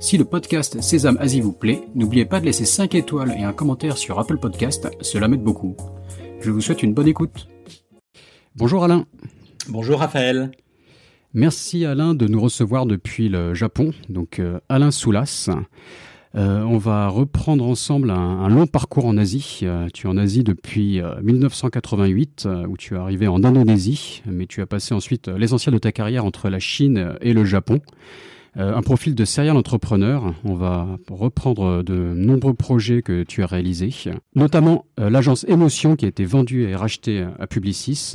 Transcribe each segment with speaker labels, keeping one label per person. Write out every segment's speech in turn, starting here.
Speaker 1: Si le podcast Sésame Asie vous plaît, n'oubliez pas de laisser 5 étoiles et un commentaire sur Apple Podcast, cela m'aide beaucoup. Je vous souhaite une bonne écoute. Bonjour Alain.
Speaker 2: Bonjour Raphaël.
Speaker 1: Merci Alain de nous recevoir depuis le Japon, donc euh, Alain Soulas. Euh, on va reprendre ensemble un, long parcours en Asie. Euh, tu es en Asie depuis 1988, où tu es arrivé en Indonésie, mais tu as passé ensuite l'essentiel de ta carrière entre la Chine et le Japon. Euh, un profil de serial entrepreneur. On va reprendre de nombreux projets que tu as réalisés, notamment euh, l'agence Émotion qui a été vendue et rachetée à Publicis.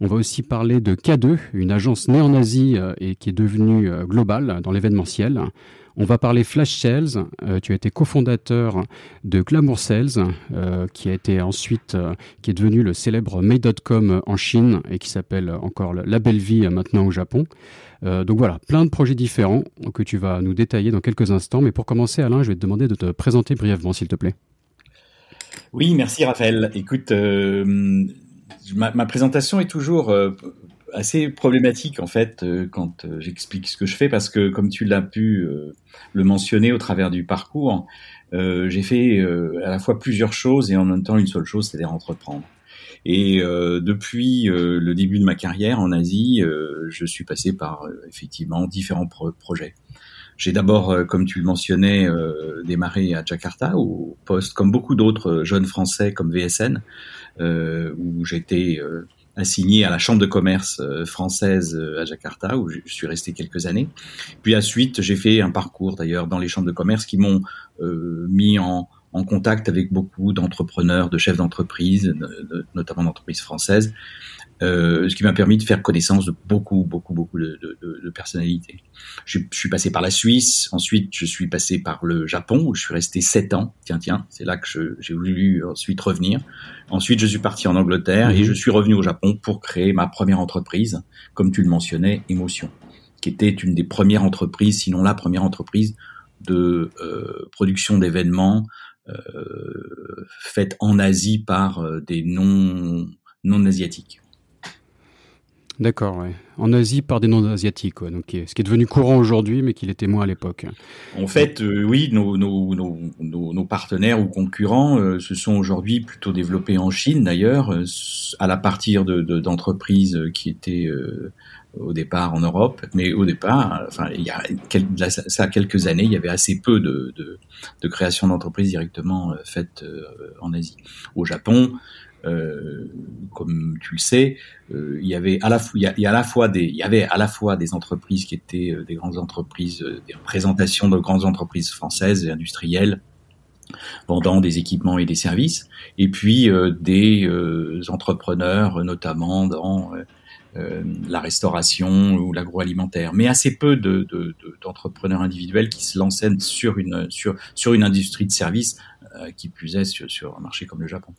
Speaker 1: On va aussi parler de K2, une agence née en Asie euh, et qui est devenue globale dans l'événementiel. On va parler Flash Sales. tu as été cofondateur de Glamour Sales, qui a été ensuite, qui est devenu le célèbre May.com en Chine et qui s'appelle encore La Belle Vie maintenant au Japon. Euh, donc voilà, plein de projets différents que tu vas nous détailler dans quelques instants. Mais pour commencer, Alain, je vais te demander de te présenter brièvement, s'il te plaît.
Speaker 2: Oui, merci Raphaël. Écoute, euh, ma, présentation est toujours euh, assez problématique en fait quand j'explique ce que je fais parce que comme tu l'as pu le mentionner au travers du parcours, j'ai fait à la fois plusieurs choses et en même temps une seule chose, c'est-à-dire entreprendre. Et euh, depuis euh, le début de ma carrière en Asie, euh, je suis passé par effectivement différents projets. J'ai d'abord, comme tu le mentionnais, démarré à Jakarta, au poste comme beaucoup d'autres jeunes Français comme VSN, où j'étais assigné à la chambre de commerce française à Jakarta, où je suis resté quelques années. Puis à suite, j'ai fait un parcours d'ailleurs dans les chambres de commerce qui m'ont mis en, en contact avec beaucoup d'entrepreneurs, de chefs d'entreprise, notamment d'entreprises françaises, euh, ce qui m'a permis de faire connaissance de beaucoup, beaucoup, beaucoup de, de, de personnalités. Je, je, suis passé par la Suisse, ensuite je suis passé par le Japon où je suis resté sept ans. Tiens, tiens, c'est là que j'ai voulu ensuite revenir. Ensuite, je suis parti en Angleterre et mhm. je suis revenu au Japon pour créer ma première entreprise, comme tu le mentionnais, Emotion, qui était une des premières entreprises, sinon la première entreprise de euh, production d'événements euh, faite en Asie par euh, des non, non asiatiques.
Speaker 1: D'accord. En Asie par des non-asiatiques, donc ce qui est devenu courant aujourd'hui, mais qui l'était moins à l'époque.
Speaker 2: En fait, euh, oui, nos, partenaires ou concurrents se sont aujourd'hui plutôt développés en Chine, d'ailleurs, à la partir d'entreprises de, qui étaient au départ en Europe, mais au départ, enfin, il y a ça, quelques années, il y avait assez peu de, de, création d'entreprises directement euh, faites euh, en Asie. Au Japon, euh, comme tu le sais, euh, il y avait à la fois, il y, a, à la fois des, il y avait à la fois des entreprises qui étaient des grandes entreprises, des représentations de grandes entreprises françaises et industrielles vendant des équipements et des services, et puis des entrepreneurs, notamment dans euh, la restauration ou l'agroalimentaire, mais assez peu d'entrepreneurs de, de, individuels qui se lançaient sur une, sur, sur une industrie de services euh, qui puisait sur, sur un marché comme le Japon.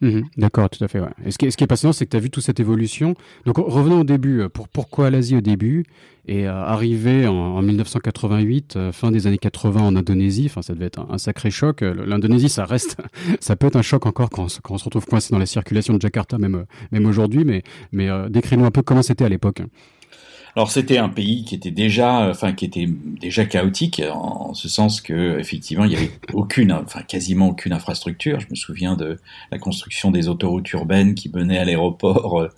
Speaker 1: Mhm. D'accord, tout à fait. Ouais. Et ce, qui est, passionnant, c'est que tu as vu toute cette évolution. Donc revenons au début. Euh, pour, pourquoi l'Asie au début Et euh, arrivé en, 1988, euh, fin des années 80 en Indonésie, enfin ça devait être un, sacré choc. L'Indonésie, ça reste, ça peut être un choc encore quand, on se retrouve coincé dans la circulation de Jakarta, même, même aujourd'hui. Mais, mais décris-nous un peu comment c'était à l'époque.
Speaker 2: Alors c'était un pays qui était déjà, enfin qui était déjà chaotique en, ce sens que effectivement il y avait aucune, enfin quasiment aucune infrastructure. Je me souviens de la construction des autoroutes urbaines qui menaient à l'aéroport.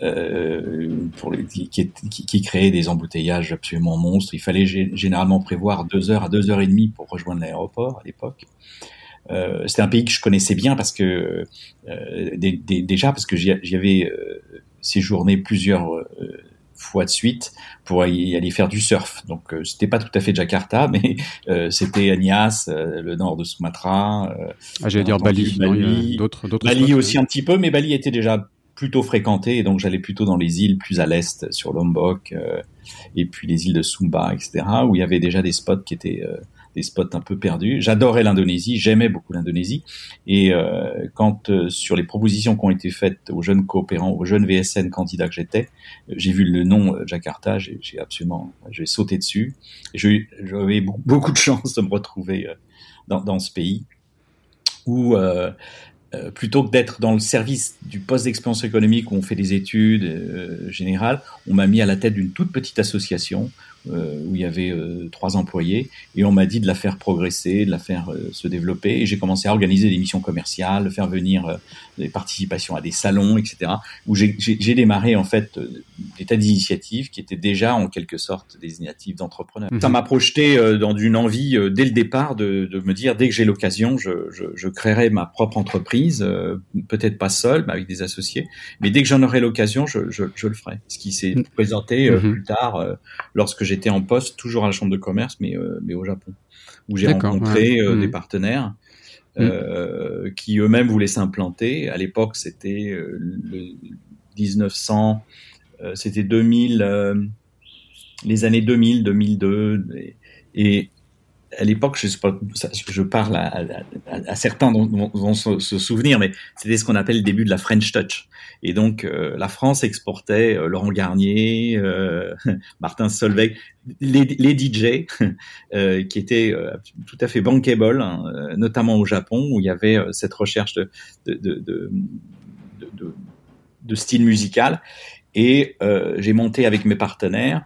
Speaker 2: Euh, les, qui, créait des embouteillages absolument monstres. Il fallait généralement prévoir deux heures à deux heures et demie pour rejoindre l'aéroport à l'époque. Euh, C'était un pays que je connaissais bien parce que euh, déjà parce que j'y avais euh, séjourné plusieurs euh, fois de suite pour y aller faire du surf. Donc euh, c'était pas tout à fait Jakarta, mais euh, c'était Agnias, euh, le nord de Sumatra.
Speaker 1: ah, j'allais dire Bali,
Speaker 2: Bali, d'autres, d'autres. Bali aussi un petit peu, mais Bali était déjà plutôt fréquenté, et donc j'allais plutôt dans les îles plus à l'est, sur Lombok, et puis les îles de Sumba, etc., où il y avait déjà des spots qui étaient des spots un peu perdus. J'adorais l'Indonésie, j'aimais beaucoup l'Indonésie. Et euh, quand euh, sur les propositions qui ont été faites aux jeunes coopérants, aux jeunes VSN candidats que j'étais, j'ai vu le nom Jakarta, j'ai absolument, j'ai sauté dessus. J'avais beaucoup de chance de me retrouver dans, ce pays où euh, plutôt que d'être dans le service du poste d'expérience économique où on fait des études euh, générales, on m'a mis à la tête d'une toute petite association euh, où il y avait euh, trois employés et on m'a dit de la faire progresser, de la faire euh, se développer et j'ai commencé à organiser des missions commerciales, faire venir des participations à des salons, etc. Où j'ai démarré en fait des tas d'initiatives qui étaient déjà en quelque sorte des initiatives d'entrepreneurs. Ça mhm. m'a projeté dans une envie dès le départ de, de me dire dès que j'ai l'occasion, je, je, je, créerai ma propre entreprise, peut-être pas seul, mais avec des associés, mais dès que j'en aurai l'occasion, je, je, je, le ferai. Ce qui s'est mhm. présenté mhm. plus tard lorsque j'étais en poste, toujours à la chambre de commerce, mais, euh, mais au Japon, où j'ai rencontré euh, des mm. partenaires mm. euh, qui eux-mêmes voulaient s'implanter. À l'époque, c'était le 1900, c'était 2000, les années 2000, 2002, et, et à l'époque, je, je parle à, à, certains dont, vont se, souvenir, mais c'était ce qu'on appelle le début de la French Touch. Et donc, euh, la France exportait euh, Laurent Garnier, euh, Martin Solveig, les, les DJ, qui étaient tout à fait bankable, hein, notamment au Japon, où il y avait cette recherche de, de, style musical. Et j'ai monté avec mes partenaires,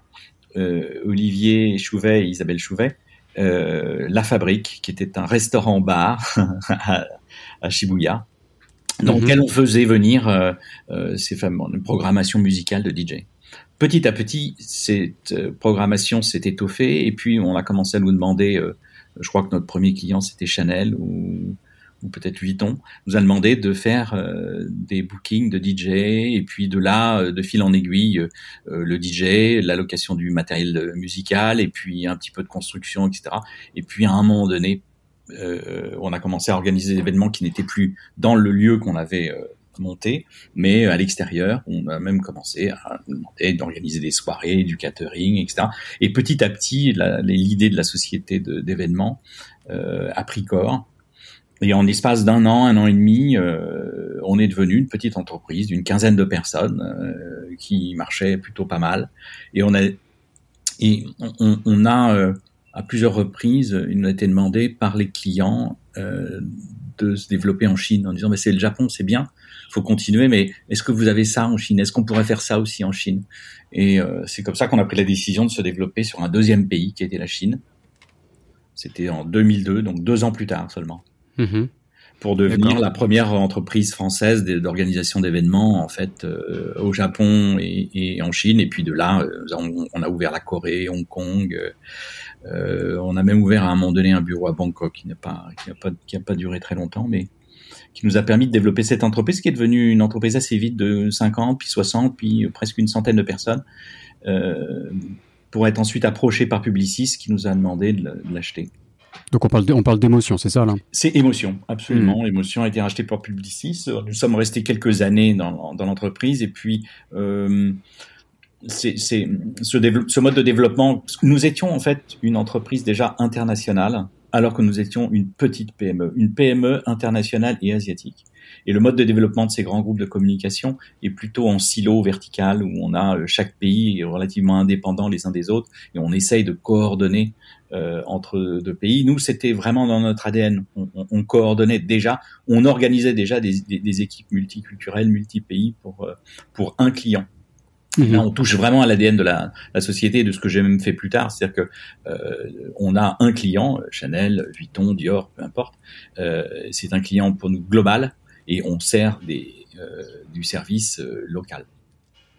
Speaker 2: Olivier Chouvet et Isabelle Chouvet, La Fabrique, qui était un restaurant-bar à, Shibuya, dans mhm. lequel on faisait venir euh, euh, ces fameux une programmation musicale de DJ. Petit à petit, cette programmation s'est étoffée et puis on a commencé à nous demander, je crois que notre premier client c'était Chanel ou ou peut-être Vuitton, nous a demandé de faire euh, des bookings de DJ et puis de là, euh, de fil en aiguille, euh, le DJ, l'allocation du matériel musical et puis un petit peu de construction, etc. Et puis à un moment donné, on a commencé à organiser des événements qui n'étaient plus dans le lieu qu'on avait monté, mais à l'extérieur, on a même commencé à demander d'organiser des soirées, du catering, etc. Et petit à petit, l'idée de la société d'événements a pris corps. Et en espace d'un an, un an et demi, euh, on est devenu une petite entreprise d'une quinzaine de personnes euh, qui marchait plutôt pas mal. Et on a, euh, à plusieurs reprises, il nous a été demandé par les clients de se développer en Chine en disant mais c'est le Japon, c'est bien, faut continuer, mais est-ce que vous avez ça en Chine? Est-ce qu'on pourrait faire ça aussi en Chine? Et c'est comme ça qu'on a pris la décision de se développer sur un deuxième pays qui était la Chine. C'était en 2002, donc deux ans plus tard seulement. Mhm. pour devenir la première entreprise française d'organisation d'événements en fait euh, au Japon et, en Chine et puis de là euh, on, a ouvert la Corée, Hong Kong, euh, on a même ouvert à un moment donné un bureau à Bangkok qui n'a pas qui a pas qui a pas duré très longtemps mais qui nous a permis de développer cette entreprise qui est devenue une entreprise assez vite de 50 puis 60 puis presque une centaine de personnes pour être ensuite approché par Publicis qui nous a demandé de l'acheter.
Speaker 1: Donc on parle, on parle d'émotion, c'est ça là?
Speaker 2: C'est émotion, absolument. Mmh. Émotion a été racheté par Publicis. Nous sommes restés quelques années dans, dans l'entreprise et puis euh, c'est ce, ce mode de développement. Nous étions en fait une entreprise déjà internationale alors que nous étions une petite PME, une PME internationale et asiatique. Et le mode de développement de ces grands groupes de communication est plutôt en silo vertical où on a euh, chaque pays relativement indépendant les uns des autres et on essaye de coordonner euh, entre deux pays. Nous, c'était vraiment dans notre ADN. On, on, coordonnait déjà, on organisait déjà des, des, des équipes multiculturelles, multi-pays pour, euh, pour un client. Mhm. Là, on touche vraiment à l'ADN de la, la, société et de ce que j'ai même fait plus tard, c'est-à-dire que euh, on a un client, Chanel, Vuitton, Dior, peu importe. C'est un client pour nous global et on sert des, du service local.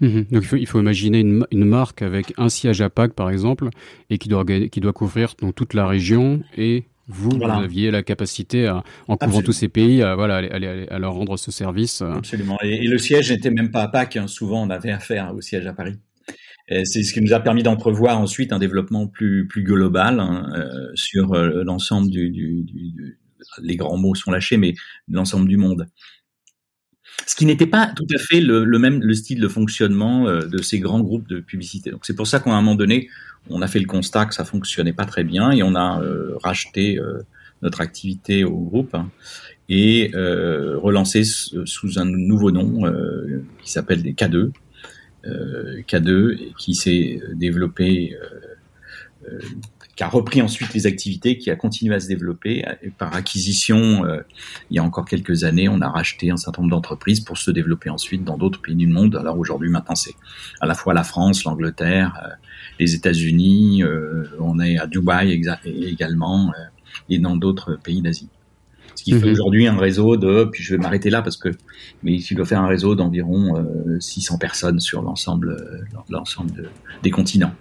Speaker 1: Mhm. Donc il faut, il faut imaginer une, une, marque avec un siège à Pâques par exemple et qui doit, qui doit couvrir toute la région et vous, vous aviez la capacité, à, en couvrant tous ces pays, à, voilà, à, leur rendre ce service.
Speaker 2: Euh. Absolument. Et, le siège n'était même pas à Pâques. Hein. Souvent, on avait affaire au siège à Paris. C'est ce qui nous a permis d'entrevoir ensuite un développement plus plus global hein, euh, sur euh, l'ensemble du, du, du, les grands mots sont lâchés, mais l'ensemble du monde. Ce qui n'était pas tout à fait le, même le style de fonctionnement euh, de ces grands groupes de publicité. Donc c'est pour ça qu'à un moment donné, on a fait le constat que ça fonctionnait pas très bien et on a racheté notre activité au groupe hein, et relancé sous un nouveau nom qui s'appelle des K2. K2 qui s'est développé qui a repris ensuite les activités, qui a continué à se développer. Par acquisition, euh, il y a encore quelques années, on a racheté un certain nombre d'entreprises pour se développer ensuite dans d'autres pays du monde. Alors aujourd'hui, maintenant, c'est à la fois la France, l'Angleterre, euh, les États-Unis, euh, on est à Dubaï également, et dans d'autres pays d'Asie. Ce qui fait mhm. aujourd'hui un réseau de, puis je vais m'arrêter là parce que, mais il doit faire un réseau d'environ 600 personnes sur l'ensemble, l'ensemble des continents.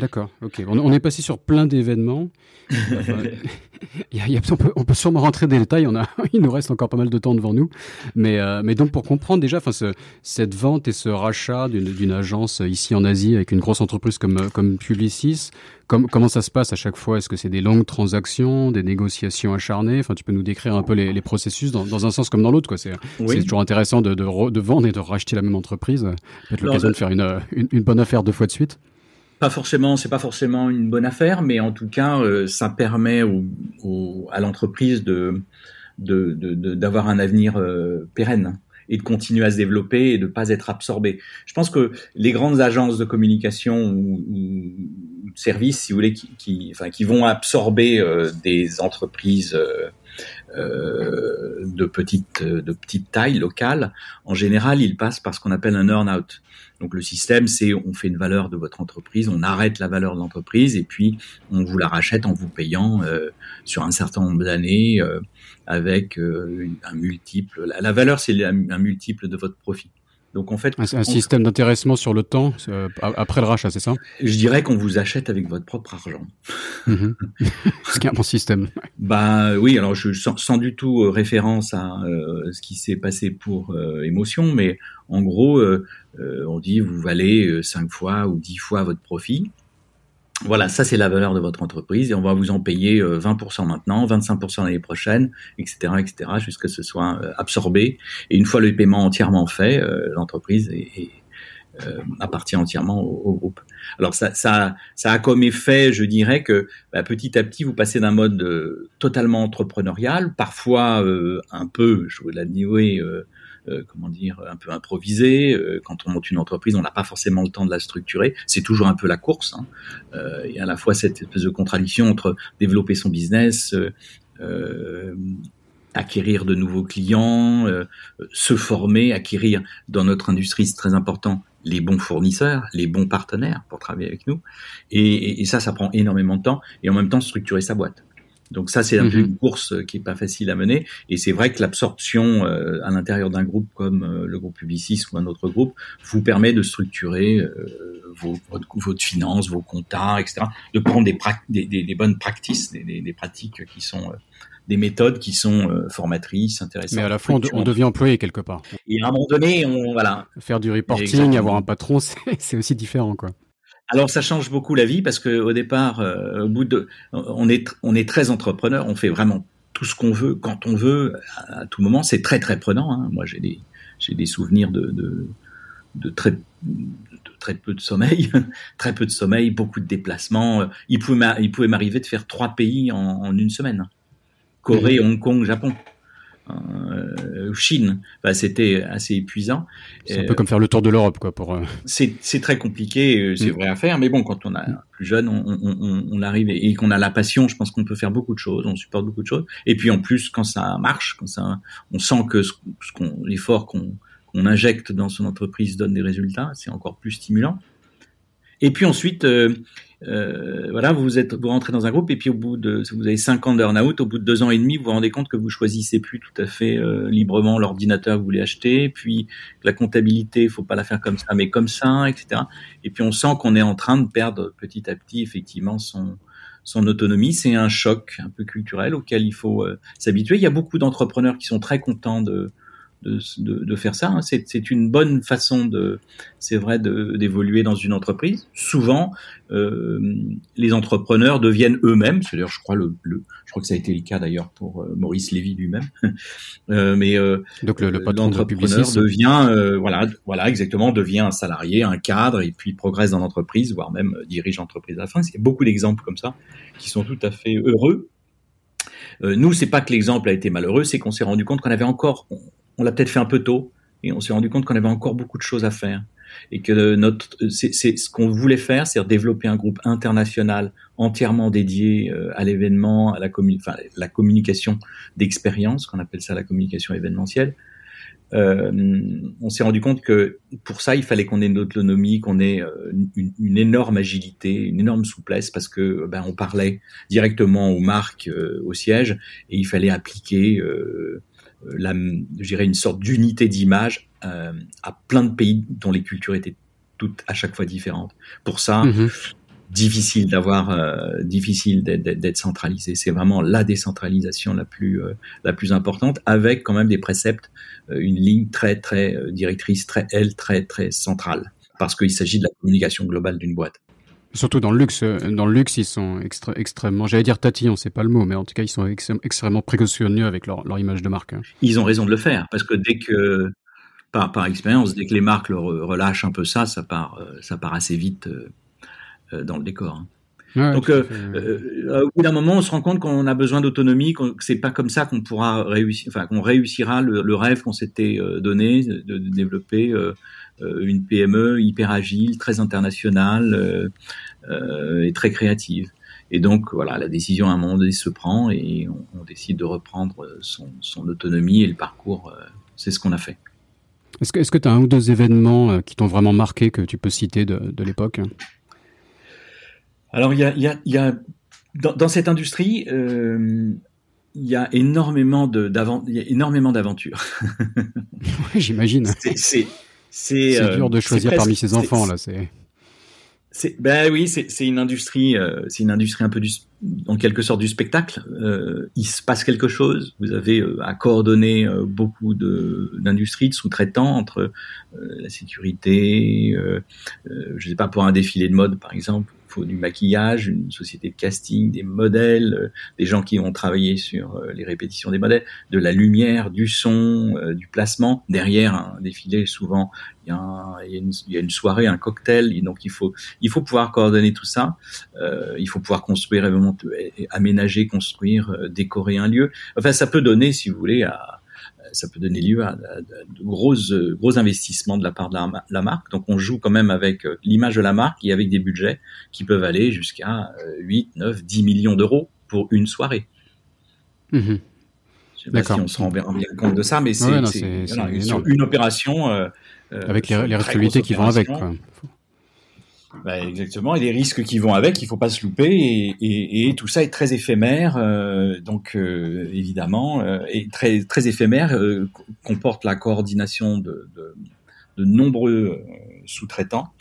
Speaker 1: D'accord, ok. On, est passé sur plein d'événements. on, peut, sûrement rentrer dans les détails, on a, il nous reste encore pas mal de temps devant nous. Mais, euh, mais donc pour comprendre déjà ce, cette vente et ce rachat d'une agence ici en Asie avec une grosse entreprise comme, comme Publicis, comment ça se passe à chaque fois? Est-ce que c'est des longues transactions, des négociations acharnées? Enfin, tu peux nous décrire un peu les, processus dans, un sens comme dans l'autre. C'est toujours intéressant de, de, vendre et de racheter la même entreprise. Peut-être l'occasion de faire une, une bonne affaire deux fois de suite
Speaker 2: pas forcément, c'est pas forcément une bonne affaire, mais en tout cas, euh, ça permet au, à l'entreprise de d'avoir un avenir euh, pérenne et de continuer à se développer et de pas être absorbé. Je pense que les grandes agences de communication ou, de services, si vous voulez, qui, qui, enfin, qui vont absorber euh, des entreprises euh, de petite de petite taille locale, en général, ils passent par ce qu'on appelle un earn-out. Donc le système, c'est on fait une valeur de votre entreprise, on arrête la valeur de l'entreprise et puis on vous la rachète en vous payant euh, sur un certain nombre d'années euh, avec un multiple. La, valeur, c'est un multiple de votre profit.
Speaker 1: Donc en fait, un, un système d'intéressement sur le temps après le rachat, c'est ça?
Speaker 2: Je dirais qu'on vous achète avec votre propre argent.
Speaker 1: C'est un bon système.
Speaker 2: Bah oui, alors je sens, sans du tout euh, référence à euh, ce qui s'est passé pour euh, émotion, mais en gros, on dit vous valez cinq fois ou dix fois votre profit. Voilà, ça c'est la valeur de votre entreprise et on va vous en payer 20% euh, maintenant, 25% l'année prochaine, etc., etc., jusqu'à ce que ce soit euh, absorbé. Et une fois le paiement entièrement fait, euh, l'entreprise appartient entièrement au, groupe. Alors ça, ça, ça a comme effet, je dirais que bah, petit à petit vous passez d'un mode totalement entrepreneurial, parfois un peu, je vous l'admets, euh, comment dire, un peu improvisé. Euh, quand on monte une entreprise, on n'a pas forcément le temps de la structurer. C'est toujours un peu la course. Euh, il y a à la fois cette espèce de contradiction entre développer son business, acquérir de nouveaux clients, se former, acquérir dans notre industrie, c'est très important, les bons fournisseurs, les bons partenaires pour travailler avec nous. et, ça, ça prend énormément de temps. Et en même temps, structurer sa boîte. Donc ça, c'est un peu mhm. une course qui est pas facile à mener. Et c'est vrai que l'absorption euh, à l'intérieur d'un groupe comme euh, le groupe Publicis ou un autre groupe vous permet de structurer euh, vos, votre, votre finance, vos comptes, etc. De prendre des, des, des, bonnes pratiques, des, des, pratiques qui sont des méthodes qui sont formatrices, intéressantes.
Speaker 1: Mais à la fois, on, devient employé quelque part.
Speaker 2: Et à un moment donné, on voilà.
Speaker 1: Faire du reporting, avoir un patron, c'est aussi différent, quoi.
Speaker 2: Alors ça change beaucoup la vie parce que au départ, euh, au bout de, on est on est très entrepreneur, on fait vraiment tout ce qu'on veut quand on veut à, tout moment. C'est très très prenant. Hein. Moi j'ai des j'ai des souvenirs de, de, de très de très peu de sommeil, très peu de sommeil, beaucoup de déplacements. Il pouvait il pouvait m'arriver de faire trois pays en, en une semaine. Corée. Hong Kong, Japon. Euh, Chine. c'était assez épuisant.
Speaker 1: C'est un peu comme faire le tour de l'Europe, quoi. Pour euh,
Speaker 2: c'est très compliqué, euh, c'est mm. vrai à faire, mais bon, quand on a plus jeune, on, arrive et, qu'on a la passion, je pense qu'on peut faire beaucoup de choses, on supporte beaucoup de choses. Et puis en plus, quand ça marche, quand ça, on sent que ce, qu'on l'effort qu'on injecte dans son entreprise donne des résultats, c'est encore plus stimulant. Et puis ensuite, euh, voilà, vous êtes, vous rentrez dans un groupe et puis au bout de, vous avez cinq ans d'earn-out, au bout de deux ans et demi, vous vous rendez compte que vous choisissez plus tout à fait euh, librement l'ordinateur que vous voulez acheter, puis la comptabilité, il faut pas la faire comme ça, mais comme ça, etc. Et puis on sent qu'on est en train de perdre petit à petit effectivement son son autonomie. C'est un choc un peu culturel auquel il faut euh, s'habituer. Il y a beaucoup d'entrepreneurs qui sont très contents de de, de, de faire ça. Hein. C'est une bonne façon de, c'est vrai, d'évoluer dans une entreprise. Souvent, euh, les entrepreneurs deviennent eux-mêmes. C'est d'ailleurs, je crois, le, le, je crois que ça a été le cas d'ailleurs pour euh, Maurice Lévy lui-même. euh, mais euh,
Speaker 1: donc le, le patron
Speaker 2: l'entrepreneur devient, euh, voilà, voilà, exactement, devient un salarié, un cadre, et puis progresse dans l'entreprise, voire même dirige l'entreprise à la fin. Il y a beaucoup d'exemples comme ça qui sont tout à fait heureux. Euh, nous, c'est pas que l'exemple a été malheureux, c'est qu'on s'est rendu compte qu'on avait encore, on l'a peut-être fait un peu tôt et on s'est rendu compte qu'on avait encore beaucoup de choses à faire et que notre c'est ce qu'on voulait faire c'est développer un groupe international entièrement dédié euh, à l'événement à la enfin, la communication d'expérience qu'on appelle ça la communication événementielle. Euh, on s'est rendu compte que pour ça il fallait qu'on ait une autonomie qu'on ait euh, une, une, énorme agilité une énorme souplesse parce que ben on parlait directement aux marques euh, au siège et il fallait appliquer euh, euh, la, je dirais une sorte d'unité d'image euh, à plein de pays dont les cultures étaient toutes à chaque fois différentes. Pour ça, mhm. difficile d'avoir, euh, difficile d'être centralisé. C'est vraiment la décentralisation la plus euh, la plus importante, avec quand même des préceptes, une ligne très très directrice, très elle, très très centrale, parce qu'il s'agit de la communication globale d'une boîte.
Speaker 1: Surtout dans le luxe, euh, dans le luxe, ils sont extrêmement, j'allais dire tatillons, c'est pas le mot, mais en tout cas, ils sont ex extrêmement précautionneux avec leur, leur, image de marque. Hein.
Speaker 2: Ils ont raison de le faire, parce que dès que, par, par expérience, dès que les marques leur relâchent un peu ça, ça part, euh, ça part assez vite euh, dans le décor. Hein. Ouais, Donc, euh, euh, au bout d'un moment, on se rend compte qu'on a besoin d'autonomie, que c'est pas comme ça qu'on pourra réussir, enfin qu'on réussira le, le rêve qu'on s'était donné de, de développer euh, une PME hyper agile, très internationale euh, et très créative. Et donc voilà, la décision à un moment donné se prend et on, on décide de reprendre son, son, autonomie et le parcours. c'est ce qu'on a fait.
Speaker 1: Est-ce que tu as un ou deux événements qui t'ont vraiment marqué que tu peux citer de, de l'époque?
Speaker 2: Alors, il y a, y a, y a dans, dans, cette industrie, euh, il y a énormément de il y a énormément d'aventures.
Speaker 1: oui, j'imagine.
Speaker 2: C'est
Speaker 1: euh, dur de choisir parmi ses enfants là. C'est
Speaker 2: ben oui, c'est une industrie, euh, c'est une industrie un peu du, en quelque sorte du spectacle. Euh, il se passe quelque chose. Vous avez euh, à coordonner beaucoup d'industries, de, de sous-traitants entre la sécurité, je sais pas pour un défilé de mode par exemple, faut du maquillage, une société de casting, des modèles, des gens qui ont travaillé sur les répétitions des modèles, de la lumière, du son, du placement. Derrière un défilé, souvent il y, a y une, soirée, un cocktail, et donc il faut il faut pouvoir coordonner tout ça. Euh, il faut pouvoir construire aménager, construire, euh, décorer un lieu. Enfin, ça peut donner, si vous voulez, à, ça peut donner lieu à, de gros, gros investissements de la part de la, marque. Donc on joue quand même avec euh, l'image de la marque et avec des budgets qui peuvent aller jusqu'à 8, 9, 10 millions d'euros pour une soirée.
Speaker 1: Mmh.
Speaker 2: Je sais pas si on se rend bien compte de ça, mais c'est une opération. Euh,
Speaker 1: avec les, les responsabilités qui vont avec. Quoi.
Speaker 2: Bah, exactement, et les risques qui vont avec, il faut pas se louper, et, et, et tout ça est très éphémère, euh, donc euh, évidemment, euh, et très très éphémère, euh, comporte la coordination de, de, de nombreux euh, sous-traitants,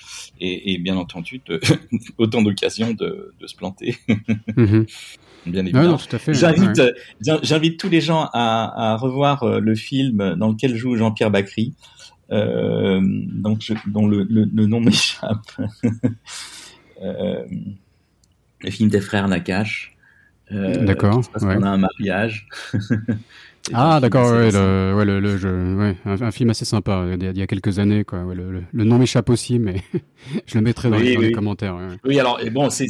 Speaker 2: et, et, bien entendu de, autant d'occasions de, de, se planter.
Speaker 1: mm-hmm.
Speaker 2: Bien évidemment.
Speaker 1: Ouais,
Speaker 2: j'invite, ouais. j'invite tous les gens à, à revoir le film dans lequel joue Jean-Pierre Bacry. Euh, donc je, dont le, le, le nom m'échappe. euh, le film des frères Nakash.
Speaker 1: Euh, d'accord.
Speaker 2: Parce ouais. qu'on a un mariage.
Speaker 1: ah d'accord, ouais, le, ouais, le, le, jeu, ouais, un, un, film assez sympa il y a, il y a quelques années quoi. Ouais, le, le, nom m'échappe aussi, mais je le mettrai dans,
Speaker 2: oui,
Speaker 1: les, dans
Speaker 2: oui.
Speaker 1: les commentaires. Ouais.
Speaker 2: Oui, alors et bon, c'est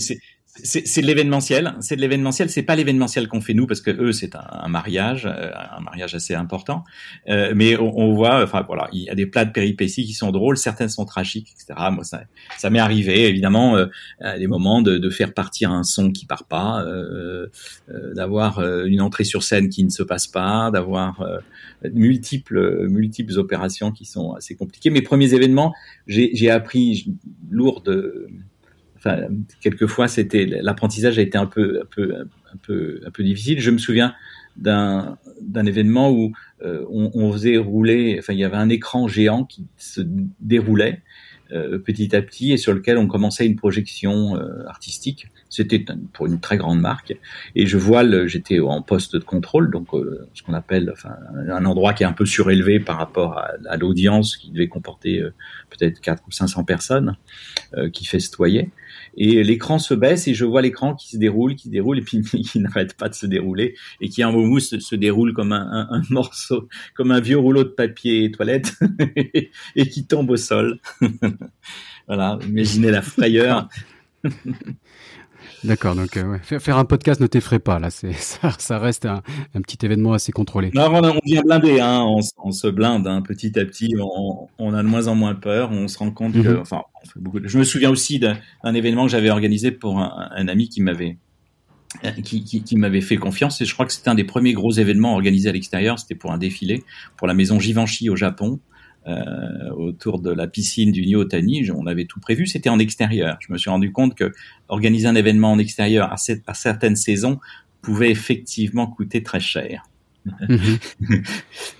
Speaker 2: c'est de l'événementiel, c'est de l'événementiel. C'est pas l'événementiel qu'on fait nous parce que eux c'est un, un, mariage, euh, un mariage assez important. Euh, mais on, on, voit, enfin voilà, il y a des plats de péripéties qui sont drôles, certaines sont tragiques, etc. Moi ça, ça m'est arrivé évidemment euh, des moments de, de, faire partir un son qui part pas, euh, euh d'avoir euh, une entrée sur scène qui ne se passe pas, d'avoir multiples multiples opérations qui sont assez compliquées. Mes premiers événements, j'ai appris lourd de enfin, quelquefois, c'était l'apprentissage a été un peu, un peu, un peu, un peu difficile. Je me souviens d'un d'un événement où euh, on, faisait rouler, enfin, il y avait un écran géant qui se déroulait petit à petit et sur lequel on commençait une projection artistique. C'était pour une très grande marque. Et je vois, j'étais en poste de contrôle, donc ce qu'on appelle enfin, un endroit qui est un peu surélevé par rapport à, à l'audience qui devait comporter peut-être 4 ou 500 personnes qui festoyaient. Et l'écran se baisse et je vois l'écran qui se déroule, qui se déroule et puis qui n'arrête pas de se dérouler et qui à un moment se, déroule comme un, un, morceau, comme un vieux rouleau de papier toilette et qui tombe au sol. voilà, imaginez la frayeur.
Speaker 1: D'accord, donc euh, ouais. faire, un podcast ne t'effraie pas là, c'est ça, ça, reste un, un, petit événement assez contrôlé.
Speaker 2: Non, on, on vient blinder, hein, on, on, se blinde hein, petit à petit, on, on, a de moins en moins peur, on se rend compte que, mhm. enfin, on fait beaucoup. Je me souviens aussi d'un événement que j'avais organisé pour un, un ami qui m'avait qui, qui, qui m'avait fait confiance et je crois que c'était un des premiers gros événements organisés à l'extérieur. C'était pour un défilé pour la maison Givenchy au Japon. Euh, autour de la piscine du Niotani, on avait tout prévu, c'était en extérieur. Je me suis rendu compte que organiser un événement en extérieur à, cette, à certaines saisons pouvait effectivement coûter très cher. Mhm.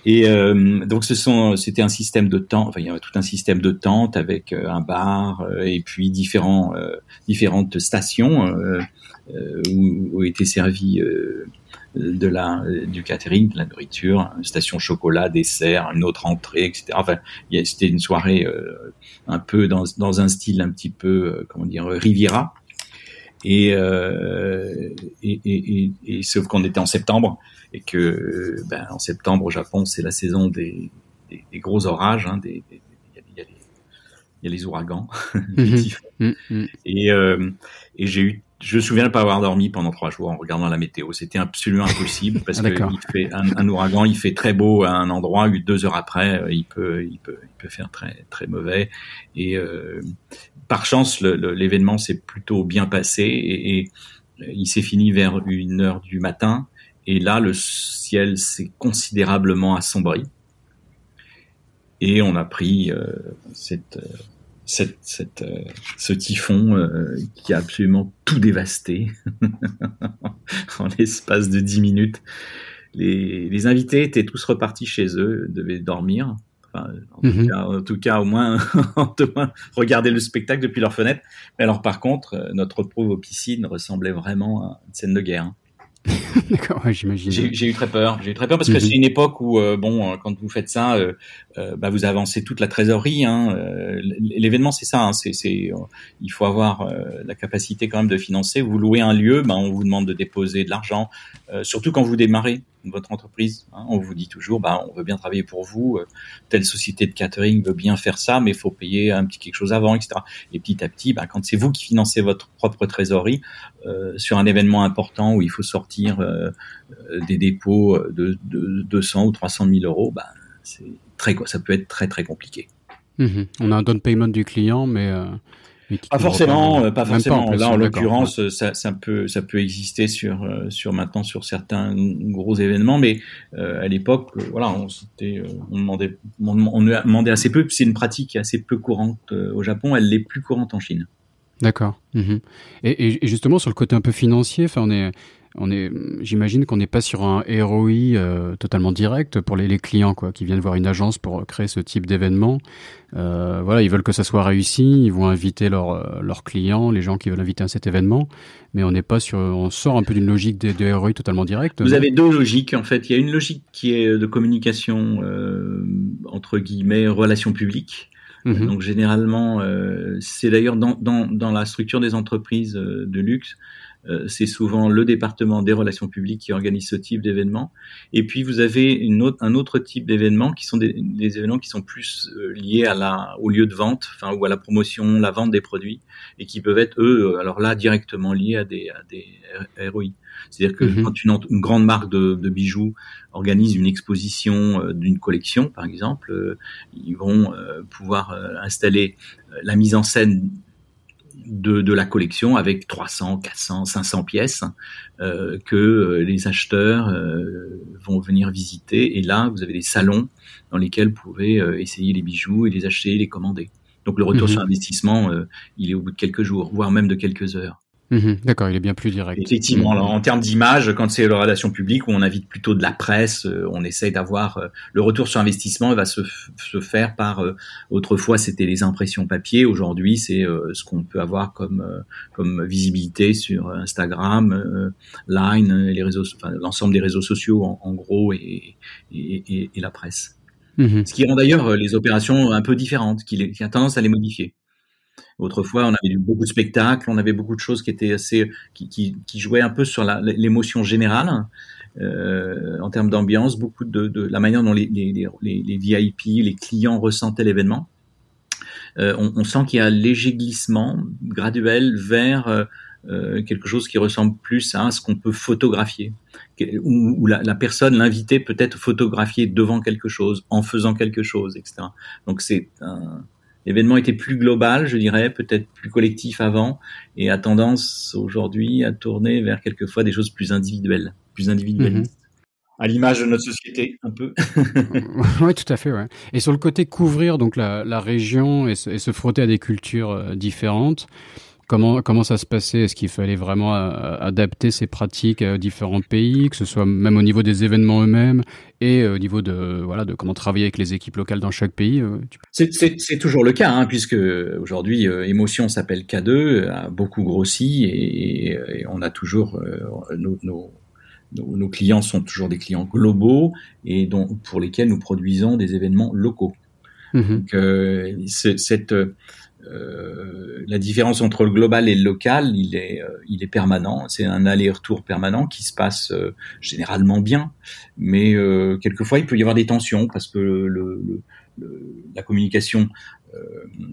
Speaker 2: et euh, donc ce sont, c'était un système de tente. Enfin, il y avait tout un système de tentes avec euh, un bar et puis différents, euh, différentes stations où, où étaient servis de la du catering, de la nourriture, une station chocolat, dessert, une autre entrée, etc. Enfin, c'était une soirée euh, un peu dans, dans un style un petit peu euh, comment dire Riviera. Et, euh, et, et, et, sauf qu'on était en septembre et que ben, en septembre au Japon c'est la saison des, des, des, gros orages, hein, des, il y, y, a les ouragans, mm-hmm. mm-hmm. et, euh, et j'ai eu je me souviens de pas avoir dormi pendant trois jours en regardant la météo. C'était absolument impossible parce que il fait un, un, ouragan, il fait très beau à un endroit, deux heures après, euh, il peut, il peut, il peut faire très, très mauvais. Et euh, par chance, l'événement s'est plutôt bien passé et, et il s'est fini vers une heure du matin. Et là, le ciel s'est considérablement assombri. Et on a pris euh, cette cette, cette, euh, ce typhon euh, qui a absolument tout dévasté en l'espace de dix minutes. Les, les, invités étaient tous repartis chez eux, devaient dormir. Enfin, en, tout mhm. cas, en, tout cas, au moins, regarder le spectacle depuis leur fenêtre. Mais alors, par contre, euh, notre pauvre piscine ressemblait vraiment à une scène de guerre. Hein.
Speaker 1: D'accord, j'imagine.
Speaker 2: J'ai eu très peur. J'ai eu très peur parce que mhm. c'est une époque où, euh, bon, euh, quand vous faites ça, euh, euh, bah, vous avancez toute la trésorerie. Hein. L'événement, c'est ça. Hein. C'est, il faut avoir la capacité quand même de financer. Vous louez un lieu, bah, on vous demande de déposer de l'argent, surtout quand vous démarrez votre entreprise. Hein. On vous dit toujours, bah, on veut bien travailler pour vous. telle société de catering veut bien faire ça, mais il faut payer un petit quelque chose avant, etc. Et petit à petit, bah, quand c'est vous qui financez votre propre trésorerie sur un événement important où il faut sortir euh, des dépôts de, 200 ou 300 000 euros, bah, c'est très, ça peut être très très compliqué.
Speaker 1: Mhm. On a un down payment du client, mais, euh,
Speaker 2: pas forcément, pas, forcément. Là, en l'occurrence, ça, ça, peut, ça peut exister sur, euh, sur maintenant sur certains gros événements, mais à l'époque, voilà, on, on demandait, on, demandait assez peu. C'est une pratique assez peu courante au Japon. Elle l'est plus courante en Chine.
Speaker 1: D'accord. Mhm. Et, et, justement sur le côté un peu financier, enfin, on est on est, j'imagine qu'on n'est pas sur un ROI euh, totalement direct pour les, les, clients quoi, qui viennent voir une agence pour créer ce type d'événement. Euh, voilà, ils veulent que ça soit réussi, ils vont inviter leurs euh, leurs clients, les gens qui veulent inviter à cet événement, mais on n'est pas sur, on sort un peu d'une logique de, de, ROI totalement direct.
Speaker 2: Vous avez deux logiques en fait. Il y a une logique qui est de communication euh, entre guillemets relations publiques. Mhm. Donc généralement, euh, c'est d'ailleurs dans, dans, dans la structure des entreprises de luxe euh, c'est souvent le département des relations publiques qui organise ce type d'événement. Et puis vous avez une autre, un autre type d'événements qui sont des, des, événements qui sont plus euh, liés à la, au lieu de vente, enfin ou à la promotion, la vente des produits, et qui peuvent être eux, euh, alors là directement liés à des, à des ROI. C'est-à-dire que mhm. quand une, une, grande marque de, de, bijoux organise une exposition d'une collection, par exemple, ils vont pouvoir installer la mise en scène de, de, la collection avec 300, 400, 500 pièces euh, que euh, les acheteurs euh, vont venir visiter. Et là, vous avez des salons dans lesquels vous pouvez euh, essayer les bijoux et les acheter, les commander. Donc le retour mhm. sur investissement, il est au bout de quelques jours, voire même de quelques heures.
Speaker 1: Mhm, d'accord, il est bien plus direct.
Speaker 2: Effectivement, mhm. en termes d'image, quand c'est la relation publique où on invite plutôt de la presse, euh, on essaye d'avoir euh, le retour sur investissement va se, se faire par euh, autrefois c'était les impressions papier, aujourd'hui c'est ce qu'on peut avoir comme comme visibilité sur Instagram, Line, les réseaux, enfin, l'ensemble des réseaux sociaux en, gros et, et, et, la presse. Mhm. Ce qui rend d'ailleurs les opérations un peu différentes, qui, qui a tendance à les modifier. Autrefois, on avait beaucoup de spectacles, on avait beaucoup de choses qui étaient assez, qui, jouaient un peu sur l'émotion générale. Euh, en termes d'ambiance, beaucoup de, la manière dont les, les, VIP, les clients ressentaient l'événement. Euh, on, sent qu'il y a un léger glissement graduel vers euh, quelque chose qui ressemble plus à ce qu'on peut photographier, où, où la, la, personne, l'invité, peut être photographié devant quelque chose, en faisant quelque chose, etc. Donc c'est un, L'événement était plus global, je dirais, peut-être plus collectif avant, et a tendance aujourd'hui à tourner vers quelquefois des choses plus individuelles, plus individuelles. Mhm. À l'image de notre société, un peu.
Speaker 1: oui, tout à fait. Ouais. Et sur le côté couvrir donc la, la région et se, et se, frotter à des cultures euh, différentes, Comment, comment ça se passait? Est-ce qu'il fallait vraiment euh, adapter ces pratiques à différents pays, que ce soit même au niveau des événements eux-mêmes et euh, au niveau de, voilà, de comment travailler avec les équipes locales dans chaque pays euh,
Speaker 2: C'est toujours le cas, hein, puisque aujourd'hui, Émotion s'appelle K2, a beaucoup grossi et, on a toujours nos, nos, nos, clients sont toujours des clients globaux et dont, pour lesquels nous produisons des événements locaux. Mmh Donc, cette euh, la différence entre le global et le local, il est, euh, il est permanent. C'est un aller-retour permanent qui se passe euh, généralement bien, mais quelquefois il peut y avoir des tensions parce que le, la communication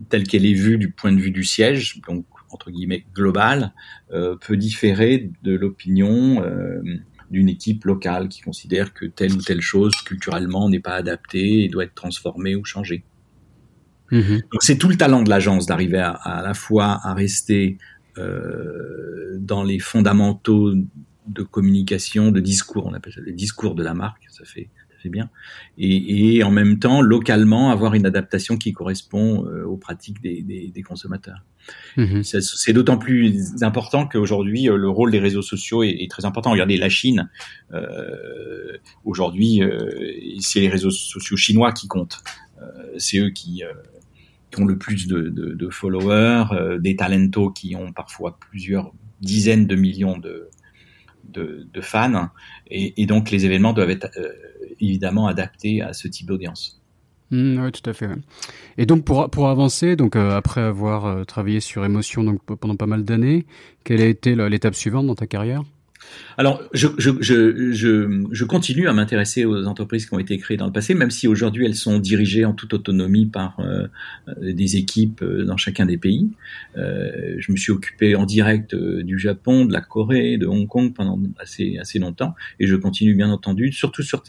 Speaker 2: telle qu'elle est vue du point de vue du siège, donc entre guillemets global, peut différer de l'opinion d'une équipe locale qui considère que telle ou telle chose culturellement n'est pas adaptée et doit être transformée ou changée. Mhm. Donc c'est tout le talent de l'agence d'arriver à, à, la fois à rester euh, dans les fondamentaux de communication, de discours, on appelle ça les discours de la marque, ça fait ça fait bien, et, et en même temps localement avoir une adaptation qui correspond euh, aux pratiques des, des, des consommateurs. Mhm. C'est d'autant plus important qu'aujourd'hui euh, le rôle des réseaux sociaux est, est, très important. Regardez la Chine, euh, aujourd'hui euh, c'est les réseaux sociaux chinois qui comptent. c'est eux qui qui ont le plus de, followers, euh, des talentos qui ont parfois plusieurs dizaines de millions de, de, fans, et, et, donc les événements doivent être euh, évidemment adaptés à ce type d'audience.
Speaker 1: Mmh, oui, tout à fait. Et donc pour pour avancer, donc euh, après avoir travaillé sur émotion donc pendant pas mal d'années, quelle a été l'étape suivante dans ta carrière?
Speaker 2: Alors, je, je, je, je continue à m'intéresser aux entreprises qui ont été créées dans le passé, même si aujourd'hui elles sont dirigées en toute autonomie par euh, des équipes euh, dans chacun des pays. Euh, je me suis occupé en direct euh, du Japon, de la Corée, de Hong Kong pendant assez, assez longtemps, et je continue bien entendu, surtout sur,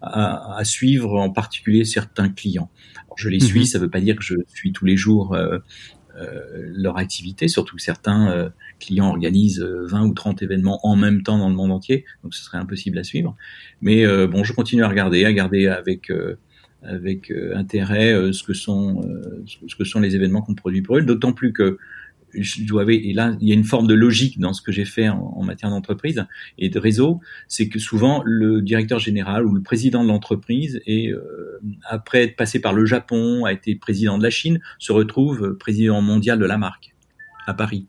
Speaker 2: à, à suivre en particulier certains clients. Alors, je les suis, mhm. ça ne veut pas dire que je suis tous les jours leur activité, surtout que certains clients organisent 20 euh, ou 30 événements en même temps dans le monde entier, donc ce serait impossible à suivre. Mais euh, bon, je continue à regarder, à regarder avec euh, avec intérêt ce que sont ce que sont les événements qu'on produit pour eux, d'autant plus que je dois et là il y a une forme de logique dans ce que j'ai fait en, matière d'entreprise et de réseau, c'est que souvent le directeur général ou le président de l'entreprise et après être passé par le Japon, a été président de la Chine, se retrouve président mondial de la marque à Paris.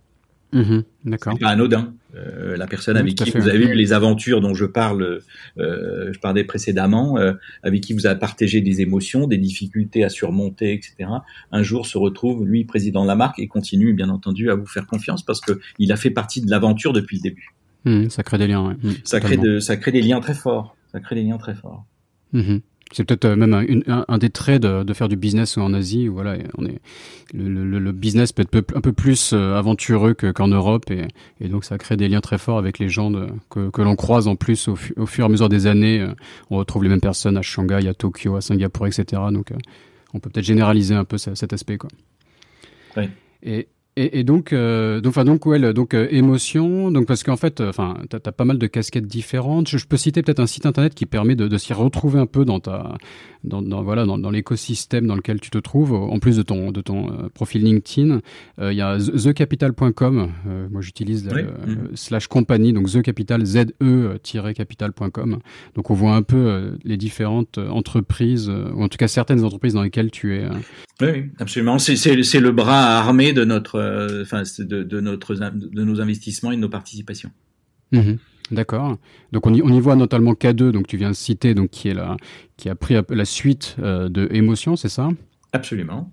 Speaker 1: Mmh, D'accord.
Speaker 2: C'est pas anodin. Euh, la personne avec qui vous avez eu les aventures dont je parle, euh, je parlais précédemment, euh, avec qui vous avez partagé des émotions, des difficultés à surmonter, etc. Un jour se retrouve lui président de la marque et continue bien entendu à vous faire confiance parce que il a fait partie de l'aventure depuis le début.
Speaker 1: Mmh, ça crée des liens. Ouais.
Speaker 2: Mmh, ça crée de, ça crée des liens très forts. Ça crée des liens très forts.
Speaker 1: C'est peut-être euh, même un, un, des traits de, de, faire du business en Asie. Où, voilà, on est le, le, le, business peut être un peu plus euh, aventureux qu'en Europe et, et, donc ça crée des liens très forts avec les gens de, que, que l'on croise en plus au, au, fur et à mesure des années. Euh, on retrouve les mêmes personnes à Shanghai, à Tokyo, à Singapour, etc. Donc on peut peut-être généraliser un peu cet aspect, quoi.
Speaker 2: Oui.
Speaker 1: Et Et, donc, euh, donc, enfin, donc, ouais, donc euh, émotion, donc parce qu'en fait, euh, enfin, t'as as pas mal de casquettes différentes. Je, peux citer peut-être un site internet qui permet de, de s'y retrouver un peu dans ta, dans, dans voilà, dans, dans l'écosystème dans lequel tu te trouves. En plus de ton, de ton euh, profil LinkedIn, il y a thecapital.com. moi, j'utilise mm. slash compagnie, donc thecapital z e capital.com. Donc, on voit un peu les différentes entreprises, ou en tout cas certaines entreprises dans lesquelles tu es.
Speaker 2: Oui, absolument. C'est le bras armé de notre euh, enfin, de, de, notre, de nos investissements et de nos participations.
Speaker 1: Mhm. D'accord. Donc on y, on y, voit notamment K2, donc tu viens de citer, donc qui est la, qui a pris la suite euh, de Émotion, c'est ça?
Speaker 2: Absolument.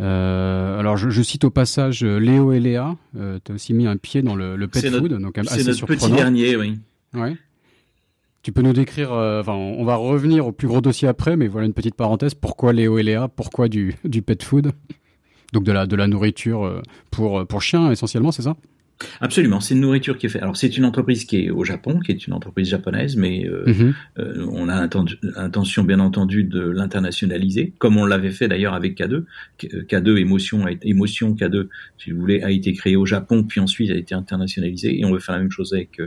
Speaker 1: Euh, alors je, cite au passage Léo et Léa. tu as aussi mis un pied dans le, le pet food, donc
Speaker 2: assez notre petit dernier, oui.
Speaker 1: Ouais. Tu peux nous décrire, enfin, on va revenir au plus gros dossier après, mais voilà une petite parenthèse. Pourquoi Léo et Léa? Pourquoi du, du pet food? Donc de la, de la nourriture euh, pour, euh, pour chiens essentiellement, c'est ça?
Speaker 2: Absolument, c'est une nourriture qui est faite. Alors c'est une entreprise qui est au Japon, qui est une entreprise japonaise, mais euh, mhm. on a intention bien entendu de l'internationaliser, comme on l'avait fait d'ailleurs avec K2. K2 émotion, émotion K2, si vous voulez, a été créé au Japon, puis ensuite a été internationalisé, et on veut faire la même chose avec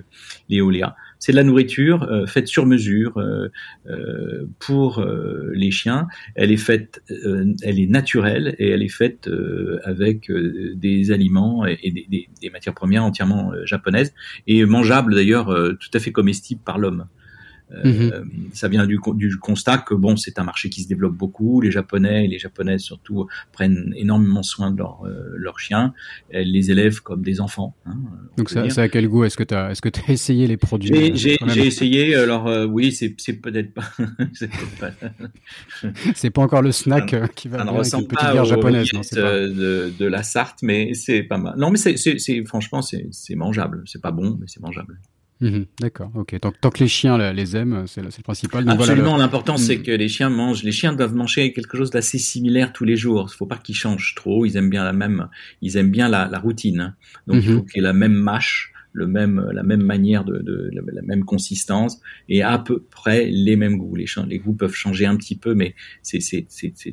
Speaker 2: Léoléa c'est la nourriture euh, faite sur mesure euh, euh, pour les chiens. Elle est faite, elle est naturelle et elle est faite avec des aliments et, des, des, matières premières entièrement japonaises et mangeables d'ailleurs tout à fait comestibles par l'homme. Mhm. Euh, ça vient du, du, constat que bon, c'est un marché qui se développe beaucoup. Les Japonais et les Japonaises surtout prennent énormément soin de leurs leur chiens. Elles les élèvent comme des enfants. Hein,
Speaker 1: Donc ça, ça, a quel goût Est-ce que tu as, est-ce que as essayé les produits
Speaker 2: J'ai essayé. Alors euh, oui, c'est peut-être pas.
Speaker 1: c'est pas encore le snack euh, qui va
Speaker 2: bien avec une petite bière japonaise. Non, pas... de, de la Sarthe, mais c'est pas mal. Non, mais c'est franchement c'est mangeable. C'est pas bon, mais c'est mangeable.
Speaker 1: Mhm, d'accord, ok. Tant, tant, que les chiens les aiment, c'est le principal.
Speaker 2: Absolument, l'important c'est mm. que les chiens mangent. Les chiens doivent manger quelque chose d'assez similaire tous les jours. Il faut pas qu'ils changent trop. Ils aiment bien la même, ils aiment bien la, la routine. Hein. Donc il faut mhm. qu'il y ait la même mâche, le même, la même manière de, de, la même consistance et à peu près les mêmes goûts. Les, les goûts peuvent changer un petit peu, mais c'est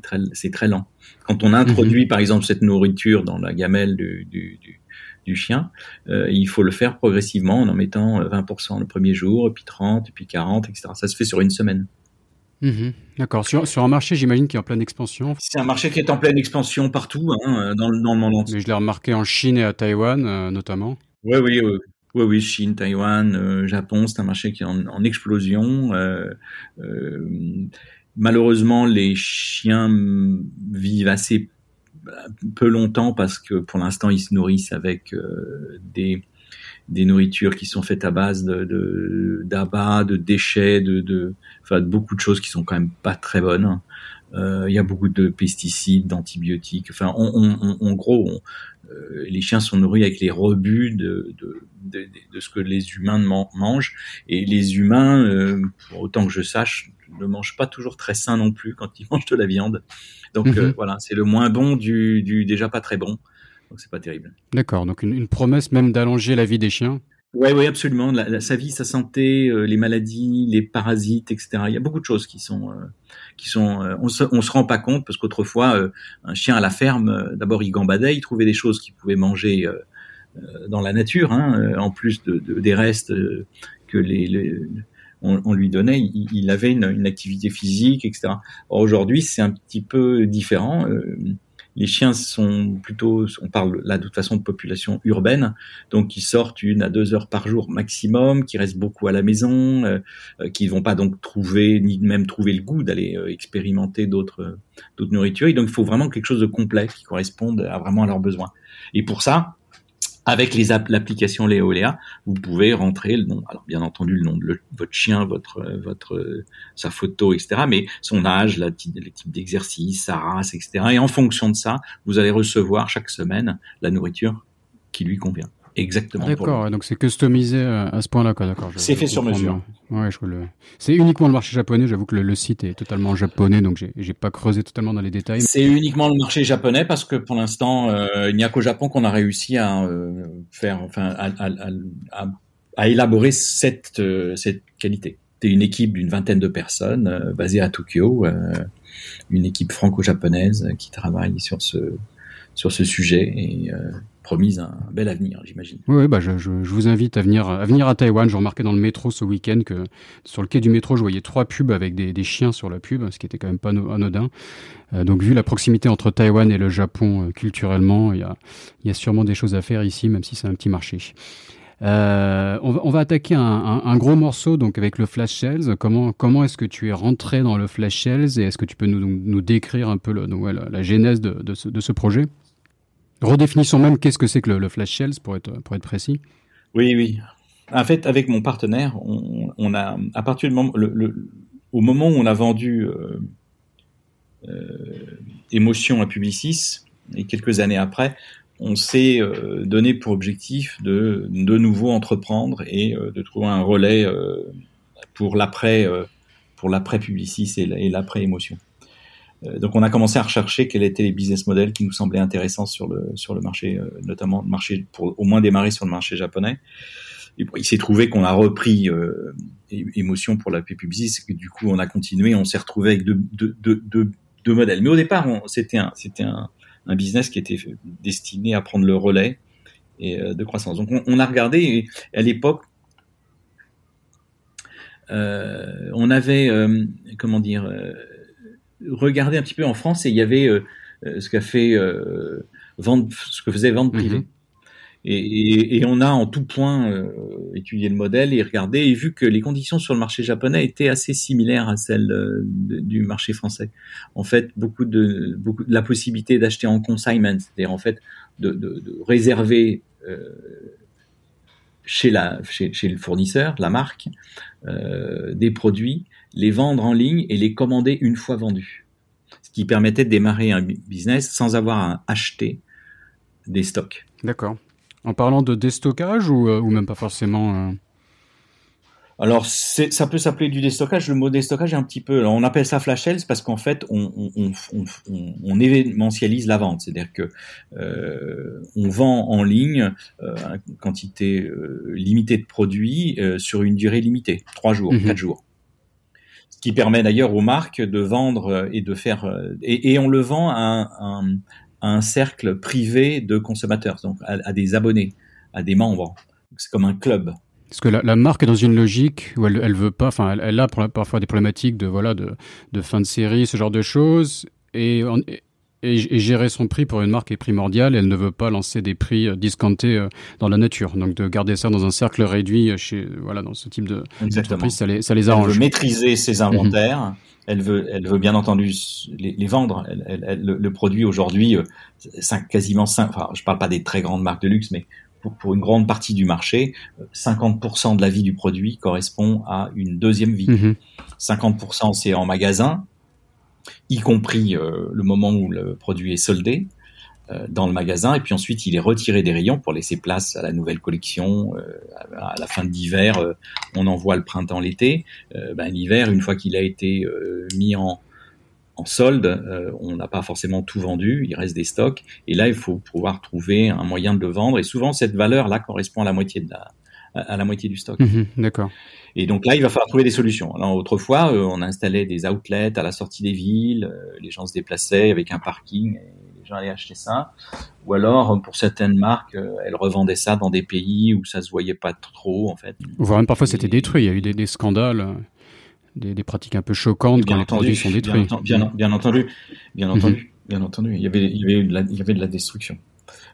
Speaker 2: très c'est très lent. Quand on introduit mhm. par exemple cette nourriture dans la gamelle du, du, du du chien, euh, il faut le faire progressivement en en mettant 20% euh, le premier jour, et puis 30, et puis 40, etc. Ça se fait sur une semaine.
Speaker 1: Mhm. D'accord. Sur, sur, un marché, j'imagine, qui est en pleine expansion.
Speaker 2: C'est un marché qui est en pleine expansion partout, hein, dans, dans, le monde entier.
Speaker 1: Mais je l'ai remarqué en Chine et à Taïwan, euh, notamment.
Speaker 2: Oui, oui, oui. Oui, oui, Chine, Taïwan, Japon, c'est un marché qui est en, en explosion. malheureusement, les chiens vivent assez peu longtemps parce que pour l'instant ils se nourrissent avec euh, des des nourritures qui sont faites à base de d'abats, de, déchets, de, de, enfin, de beaucoup de choses qui sont quand même pas très bonnes. Euh, il y a beaucoup de pesticides, d'antibiotiques. Enfin, en gros, euh, les chiens sont nourris avec les rebuts de, de, de, de ce que les humains mangent. Et les humains, pour autant que je sache, ne mangent pas toujours très sain non plus quand ils mangent de la viande. Donc mhm. euh, voilà, c'est le moins bon du, du, déjà pas très bon. Donc c'est pas terrible.
Speaker 1: D'accord. Donc une, promesse même d'allonger la vie des chiens?
Speaker 2: Oui, oui, absolument. sa vie, sa santé, euh, les maladies, les parasites, etc. Il y a beaucoup de choses qui sont, euh, qui sont. on se, on se rend pas compte parce qu'autrefois, un chien à la ferme, d'abord il gambadait, il trouvait des choses qu'il pouvait manger dans la nature, hein, en plus de, de, des restes que les, les on, lui donnait, il, avait une, activité physique, etc. Aujourd'hui, c'est un petit peu différent. Euh, les chiens sont plutôt, on parle là de toute façon de population urbaine, donc ils sortent une à deux heures par jour maximum, qui restent beaucoup à la maison, euh, euh, qui vont pas donc trouver ni même trouver le goût d'aller expérimenter d'autres d'autres nourritures. Et donc il faut vraiment quelque chose de complet qui corresponde à vraiment à leurs besoins. Et pour ça, avec les l'application Léoléa, vous pouvez rentrer le nom, alors bien entendu le nom de votre chien, votre votre sa photo, etc. Mais son âge, la, les types d'exercices, sa race, etc. Et en fonction de ça, vous allez recevoir chaque semaine la nourriture qui lui convient. Exactement.
Speaker 1: D'accord, donc c'est customisé euh, à ce point-là, quoi. D'accord.
Speaker 2: C'est fait sur mesure.
Speaker 1: Ouais, je le... C'est uniquement le marché japonais. J'avoue que le, site est totalement japonais, donc j'ai pas creusé totalement dans les détails.
Speaker 2: C'est uniquement le marché japonais parce que pour l'instant, euh, il n'y a qu'au Japon qu'on a réussi à euh, faire, enfin, à, à, à, à élaborer cette cette qualité. C'est une équipe d'une vingtaine de personnes basée à Tokyo, une équipe franco-japonaise qui travaille sur ce sur ce sujet et promise un bel avenir, j'imagine.
Speaker 1: Oui, bah je, je, vous invite à venir, à venir à Taïwan. Je remarquais dans le métro ce week-end que sur le quai du métro, je voyais trois pubs avec des, des chiens sur la pub, ce qui était quand même pas anodin. Euh, donc, vu la proximité entre Taïwan et le Japon euh, culturellement, il y a, y a sûrement des choses à faire ici, même si c'est un petit marché. Euh, on, va, on, va, attaquer un, un, gros morceau donc avec le Flash Shells. Comment, comment est-ce que tu es rentré dans le Flash Shells et est-ce que tu peux nous, nous décrire un peu la, la, genèse de, de ce projet? Redéfinissons même qu'est-ce que c'est que le, Flash Shells pour être, pour être précis.
Speaker 2: Oui, oui. En fait, avec mon partenaire, on, a, à partir au moment où on a vendu euh, euh, Émotion à Publicis, et quelques années après, on s'est euh, donné pour objectif de de nouveau entreprendre et euh, de trouver un relais euh, pour l'après pour l'après Publicis et l'après Émotion. Euh, donc on a commencé à rechercher quels étaient les business models qui nous semblaient intéressants sur le sur le marché, euh, notamment marché pour au moins démarrer sur le marché japonais. Et il s'est trouvé qu'on a repris euh, émotion pour la que du coup on a continué, on s'est retrouvé avec deux, deux, deux, deux, modèles. Mais au départ, c'était un c'était un, un, business qui était destiné à prendre le relais et de croissance. Donc on, a regardé et à l'époque on avait comment dire regarder un petit peu en France et il y avait euh, euh, ce qu'a fait euh, vente, ce que faisait vente privée. Mhm. Et, et, et, on a en tout point euh, étudié le modèle et regardé et vu que les conditions sur le marché japonais étaient assez similaires à celles du marché français. En fait, beaucoup de, beaucoup la possibilité d'acheter en consignment, c'est-à-dire en fait de, de, de réserver euh, chez, la, chez, chez, le fournisseur, la marque, des produits les vendre en ligne et les commander une fois vendus. Ce qui permettait de démarrer un business sans avoir à acheter des stocks.
Speaker 1: D'accord. En parlant de déstockage ou, euh, ou même pas forcément euh...
Speaker 2: Alors, ça peut s'appeler du déstockage. Le mot déstockage est un petit peu. Alors, on appelle ça flash sales parce qu'en fait, on, on, on, on, événementialise la vente. C'est-à-dire que euh, on vend en ligne euh, une quantité euh, limitée de produits sur une durée limitée, trois jours, mmh. quatre jours qui permet d'ailleurs aux marques de vendre euh, et de faire euh, et, et on le vend à un, cercle privé de consommateurs, donc à, des abonnés, à des membres. C'est comme un club.
Speaker 1: Parce que la, marque est dans une logique où elle, elle veut pas, enfin, elle, a parfois des problématiques de voilà de, de fin de série, ce genre de choses, et, et, et, gérer son prix pour une marque est primordial. Elle ne veut pas lancer des prix euh, discountés euh, dans la nature. Donc de garder ça dans un cercle réduit euh, chez voilà dans ce type de d'entreprise, ça les, ça les arrange.
Speaker 2: Elle veut maîtriser ses mhm. inventaires. Mm -hmm. Elle veut, elle veut bien entendu les, les vendre. Elle, elle, elle, le, le, produit aujourd'hui, quasiment cinq. Enfin, je parle pas des très grandes marques de luxe, mais pour, pour une grande partie du marché, 50% de la vie du produit correspond à une deuxième vie. Mm -hmm. 50% c'est en magasin, y compris euh, le moment où le produit est soldé euh, dans le magasin, et puis ensuite il est retiré des rayons pour laisser place à la nouvelle collection. Euh, à la fin de l'hiver, on envoie le printemps, l'été. Ben, l'hiver, une fois qu'il a été mis en, en solde, on n'a pas forcément tout vendu, il reste des stocks, et là il faut pouvoir trouver un moyen de le vendre, et souvent cette valeur-là correspond à la moitié de la, à la moitié du stock.
Speaker 1: Mmh, D'accord.
Speaker 2: Et donc là, il va falloir trouver des solutions. Alors autrefois, euh, on installait des outlets à la sortie des villes, euh, les gens se déplaçaient avec un parking, et les gens allaient acheter ça. Ou alors, pour certaines marques, euh, elles revendaient ça dans des pays où ça se voyait pas trop, en fait.
Speaker 1: Voire même parfois c'était détruit. Il y a eu des, des scandales. Des, des, pratiques un peu choquantes bien quand entendu, les produits sont détruits.
Speaker 2: Bien, bien, bien entendu, bien entendu, bien entendu. Il y avait, il y avait, de la, il y avait de la destruction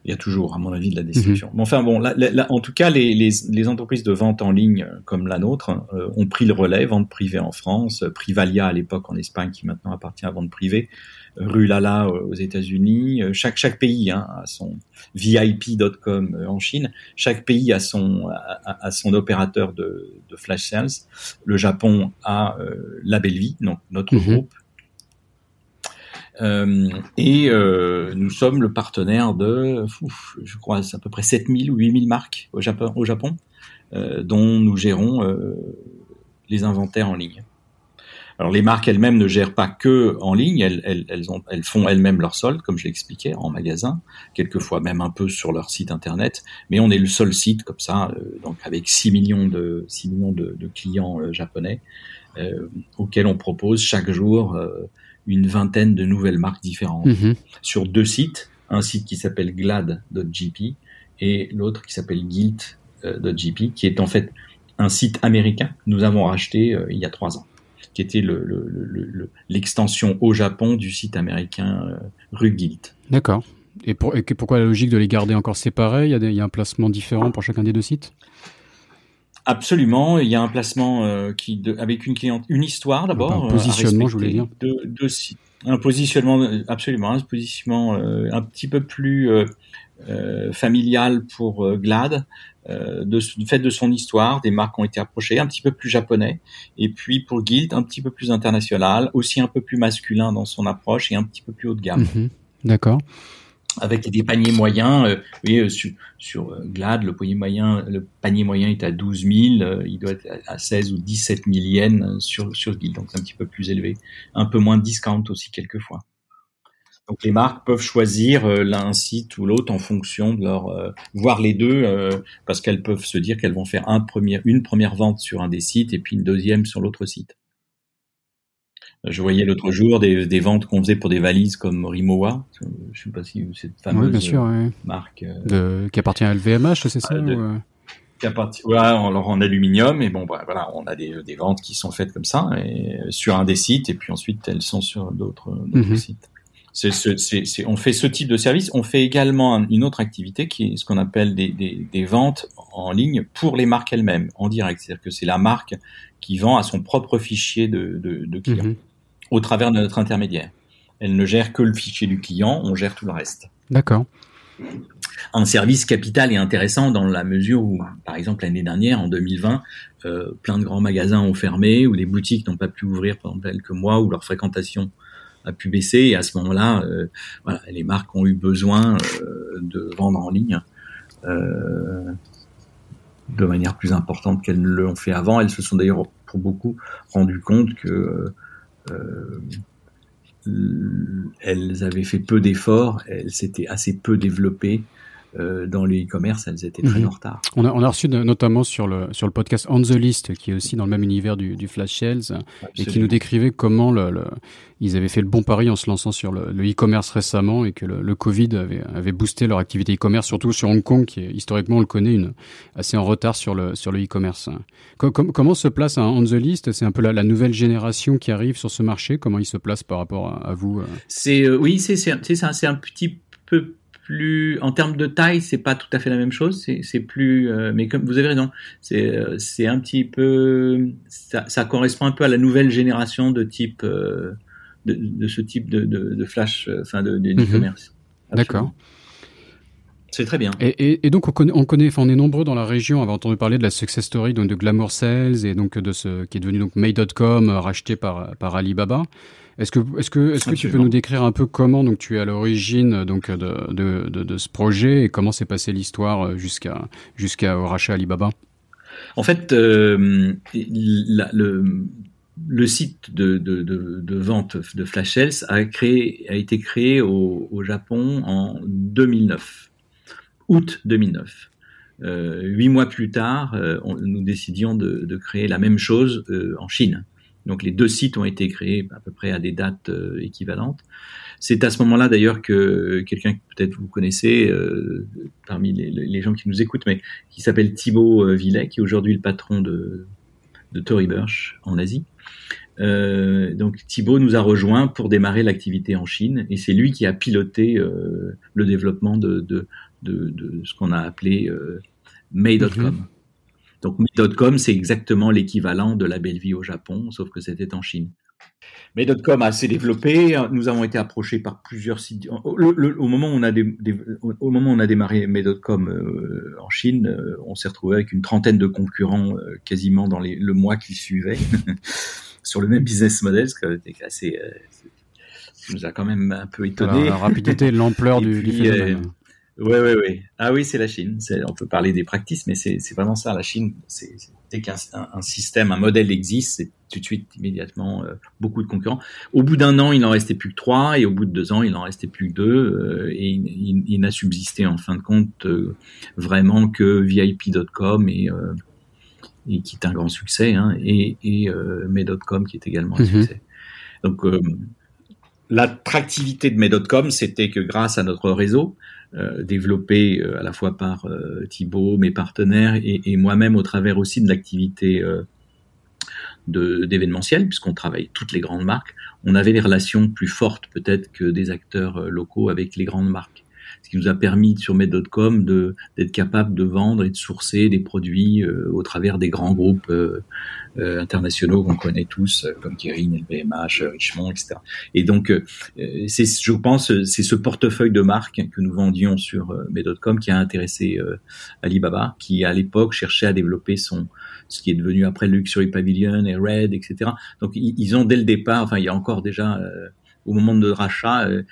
Speaker 2: il y a toujours, à mon avis, de la destruction. Mmh. Enfin bon, là, là, en tout cas, les, les, les, entreprises de vente en ligne euh, comme la nôtre euh, ont pris le relais, vente privée en France, euh, Privalia à l'époque en Espagne, qui maintenant appartient à vente privée, Rulala euh, aux États-Unis. Chaque chaque pays hein, a son VIP.com en Chine. Chaque pays a son a, a son opérateur de, de, flash sales. Le Japon a euh, La Belle Vie, donc notre mmh. groupe euh, et euh, nous sommes le partenaire de, je crois, à peu près 7000 ou 8000 marques au Japon, euh, dont nous gérons euh, les inventaires en ligne. Alors les marques elles-mêmes ne gèrent pas que en ligne, elles, elles, elles, ont, elles font elles-mêmes leur solde, comme je l'expliquais, en magasin, quelquefois même un peu sur leur site internet, mais on est le seul site comme ça, donc avec 6 millions de, 6 millions de, de clients japonais, auxquels on propose chaque jour une vingtaine de nouvelles marques différentes mmh. sur deux sites un site qui s'appelle glad.gp et l'autre qui s'appelle guilt.gp, qui est en fait un site américain que nous avons racheté il y a trois ans qui était l'extension le, au Japon du site américain euh, Rugilt.
Speaker 1: D'accord. Et, pour, pourquoi la logique de les garder encore séparés? Il y, a il y, a un placement différent pour chacun des deux sites?
Speaker 2: Absolument, il y a un placement euh, qui avec une cliente, une histoire d'abord.
Speaker 1: Un positionnement, je voulais dire.
Speaker 2: Deux, sites. Un positionnement, absolument, un positionnement euh, un petit peu plus familial pour Glad, euh, de, du fait de son histoire, des marques ont été approchées, un petit peu plus japonais, et puis pour Guild, un petit peu plus international, aussi un peu plus masculin dans son approche et un petit peu plus haut de gamme.
Speaker 1: Mhm. D'accord.
Speaker 2: Avec des paniers moyens, euh, oui, euh, sur, sur euh, Glad, le panier moyen, le panier moyen est à 12 000, il doit être à 16 ou 17 000 yens sur sur Guild, donc c'est un petit peu plus élevé, un peu moins de discount aussi quelquefois. Donc les marques peuvent choisir l'un site ou l'autre en fonction de leur, euh, voir les deux, parce qu'elles peuvent se dire qu'elles vont faire une première vente sur un des sites et puis une deuxième sur l'autre site. Je voyais l'autre jour des, des ventes qu'on faisait pour des valises comme Rimowa. Je sais pas si cette fameuse bien sûr, marque
Speaker 1: de, qui appartient à LVMH, c'est ça
Speaker 2: qui appartient, ouais, alors en aluminium et bon bah, voilà, on a des, des ventes qui sont faites comme ça et sur un des sites et puis ensuite elles sont sur d'autres mhm. sites on fait ce type de service. On fait également une autre activité qui est ce qu'on appelle des, ventes en ligne pour les marques elles-mêmes, en direct. C'est-à-dire que c'est la marque qui vend à son propre fichier de, clients mhm. Au travers de notre intermédiaire. Elle ne gère que le fichier du client, on gère tout le reste.
Speaker 1: D'accord.
Speaker 2: Un service capital est intéressant dans la mesure où, par exemple, l'année dernière, en 2020, euh, plein de grands magasins ont fermé ou les boutiques n'ont pas pu ouvrir pendant quelques mois ou leur fréquentation a pu baisser et à ce moment-là, euh, voilà, les marques ont eu besoin euh, de vendre en ligne de manière plus importante qu'elles ne l'ont fait avant. Elles se sont d'ailleurs pour beaucoup rendu compte que elles avaient fait peu d'efforts, elles s'étaient assez peu développées euh, dans le e-commerce, elles étaient très mhm. en retard.
Speaker 1: On a, on a reçu notamment sur le, sur le podcast On the List, qui est aussi dans le même univers du, du Flash Shells, et qui nous décrivait comment le, le, ils avaient fait le bon pari en se lançant sur le e-commerce récemment et que le, le Covid avait, avait boosté leur activité e-commerce, surtout sur Hong Kong, qui est, historiquement, on le connaît, une, assez en retard sur le, sur le e-commerce. comment se place un On the List? C'est un peu la, la, nouvelle génération qui arrive sur ce marché? Comment il se place par rapport à, vous euh?
Speaker 2: C'est euh, Oui, c'est un petit peu plus en termes de taille, c'est pas tout à fait la même chose. C'est plus, euh, mais comme vous avez raison, c'est euh, c'est un petit peu, ça, ça, correspond un peu à la nouvelle génération de type euh, de, de, ce type de, de, de flash, enfin de, mhm. e-commerce.
Speaker 1: D'accord.
Speaker 2: C'est très bien.
Speaker 1: Et, et, et, donc on connaît, on connaît, enfin on est nombreux dans la région à avoir entendu parler de la success story donc de Glamour Sales et donc de ce qui est devenu donc May.com racheté par par Alibaba. Est-ce que, est-ce que, est-ce que tu peux nous décrire un peu comment donc tu es à l'origine donc de, de, de, de, ce projet et comment s'est passée l'histoire euh, jusqu'à jusqu'à rachat Alibaba?
Speaker 2: En fait, euh, le, le site de, de, de, de, vente de Flash Sales a, créé, a été créé au, au Japon en 2009, août 2009. Euh, huit mois plus tard, euh, nous décidions de, de, créer la même chose euh, en Chine. Donc les deux sites ont été créés à peu près à des dates euh, équivalentes. C'est à ce moment-là d'ailleurs que quelqu'un que peut-être vous connaissez euh, parmi les, gens qui nous écoutent, mais qui s'appelle Thibaut euh, Villet, qui est aujourd'hui le patron de, de Tory Burch en Asie. donc Thibaut nous a rejoint pour démarrer l'activité en Chine et c'est lui qui a piloté le développement de, de, de, ce qu'on a appelé May.com. Donc May.com, c'est exactement l'équivalent de la belle vie au Japon, sauf que c'était en Chine. May.com a assez développé. Nous avons été approchés par plusieurs sites. au moment où on a, au moment où on a démarré May.com euh, en Chine, euh, on s'est retrouvé avec une trentaine de concurrents euh, quasiment dans les, le mois qui suivait sur le même business model, ce qui était assez, nous a quand même un peu étonné.
Speaker 1: la rapidité, l'ampleur du, du phénomène.
Speaker 2: Oui, oui, oui. Ah oui, c'est la Chine. On peut parler des practices, mais c'est vraiment ça. La Chine, c'est dès qu'un un, système, un modèle existe, c'est tout de suite, immédiatement, euh, beaucoup de concurrents. Au bout d'un an, il n'en restait plus que trois, et au bout de deux ans, il n'en restait plus que deux, euh, et il, il, n'a subsisté en fin de compte euh, vraiment que VIP.com et, et qui est un grand succès, hein, et, et May.com qui est également un mhm. succès. Donc l'attractivité de Med.com, c'était que grâce à notre réseau, développé euh, à la fois par euh, Thibaut, mes partenaires, et, et moi-même au travers aussi de l'activité d'événementiel, puisqu'on travaille toutes les grandes marques, on avait des relations plus fortes peut-être que des acteurs locaux avec les grandes marques ce qui nous a permis sur Med.com d'être capable de vendre et de sourcer des produits euh, au travers des grands groupes euh, euh, internationaux qu'on connaît tous, comme Kering, LVMH, Richemont, etc. Et donc, c'est, je pense, c'est ce portefeuille de marques que nous vendions sur Med.com qui a intéressé Alibaba, qui à l'époque cherchait à développer son ce qui est devenu après Luxury Pavilion et Red, etc. Donc ils ont dès le départ, enfin il y a encore déjà au moment de rachat, euh,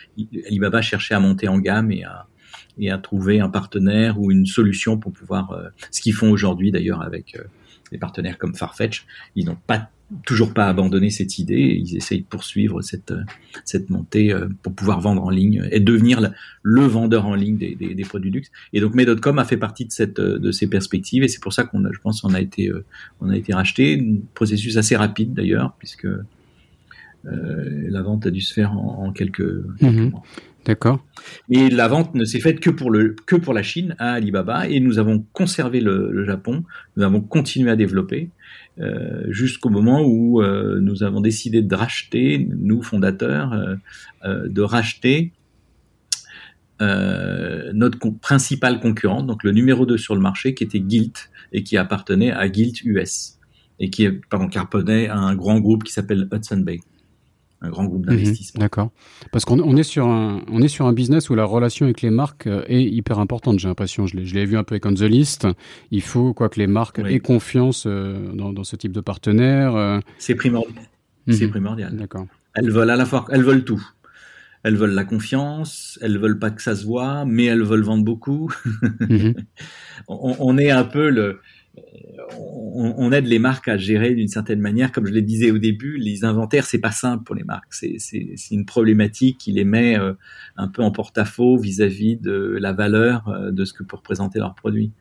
Speaker 2: Alibaba cherchait à monter en gamme et à, trouver un partenaire ou une solution pour pouvoir, euh, ce qu'ils font aujourd'hui d'ailleurs avec euh, des partenaires comme Farfetch, ils n'ont pas toujours pas abandonné cette idée, ils essayent de poursuivre cette montée pour pouvoir vendre en ligne et devenir le, vendeur en ligne des, des, des produits luxe. Et donc Med.com a fait partie de ces perspectives et c'est pour ça qu'on a, je pense, on a été on a été racheté, un processus assez rapide d'ailleurs puisque la vente a dû se faire en, quelques,
Speaker 1: mhm. mois. D'accord.
Speaker 2: Mais la vente ne s'est faite que pour le que pour la Chine à Alibaba et nous avons conservé le, Japon. Nous avons continué à développer euh, jusqu'au moment où euh, nous avons décidé de racheter, nous fondateurs, de racheter notre principal concurrent, donc le numéro 2 sur le marché, qui était Gilt et qui appartenait à Gilt US et qui, pardon, qui appartenait à un grand groupe qui s'appelle Hudson Bay un grand groupe mhm, d'investissement.
Speaker 1: D'accord. Parce qu'on est sur un on est sur un business où la relation avec les marques euh, est hyper importante. J'ai l'impression. Je l'ai vu un peu avec On the List. Il faut quoi que les marques aient confiance euh, dans, dans, ce type de partenaire. Euh.
Speaker 2: C'est primordial. C'est mhm. primordial. D'accord. Elles veulent à la fois, elles veulent tout. Elles veulent la confiance, elles veulent pas que ça se voit, mais elles veulent vendre beaucoup. Mhm. on, on, est un peu le, on, aide les marques à gérer d'une certaine manière. Comme je le disais au début, les inventaires, c'est pas simple pour les marques. C'est une problématique qui les met euh, un peu en porte-à-faux vis-à-vis de la valeur euh, de ce que peut représenter leur produit.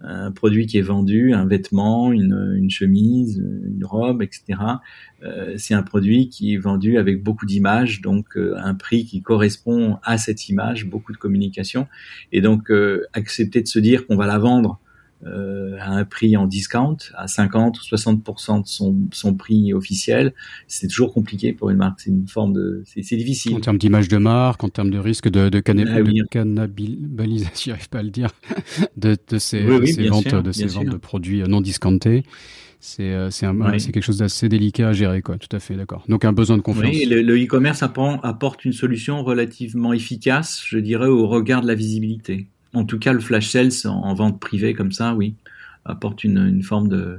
Speaker 2: Un produit qui est vendu, un vêtement, une, chemise, une robe, etc. Euh, c'est un produit qui est vendu avec beaucoup d'images, donc un prix qui correspond à cette image, beaucoup de communication. Et donc accepter de se dire qu'on va la vendre euh, à un prix en discount, à 50 ou 60% de son, son prix officiel, c'est toujours compliqué pour une marque. C'est une forme de, c'est difficile.
Speaker 1: En termes d'image de marque, en termes de risque de, de, ah de cannibalisation, j'arrive pas à le dire, de, de ces, ces ventes, de ces ventes de produits non discountés. C'est euh, c'est quelque chose d'assez délicat à gérer, quoi. Tout à fait, d'accord. Donc un besoin de confiance.
Speaker 2: Oui, le e-commerce apporte une solution relativement efficace, je dirais, au regard de la visibilité en tout cas, le flash sales en, vente privée comme ça, oui, apporte une, forme de.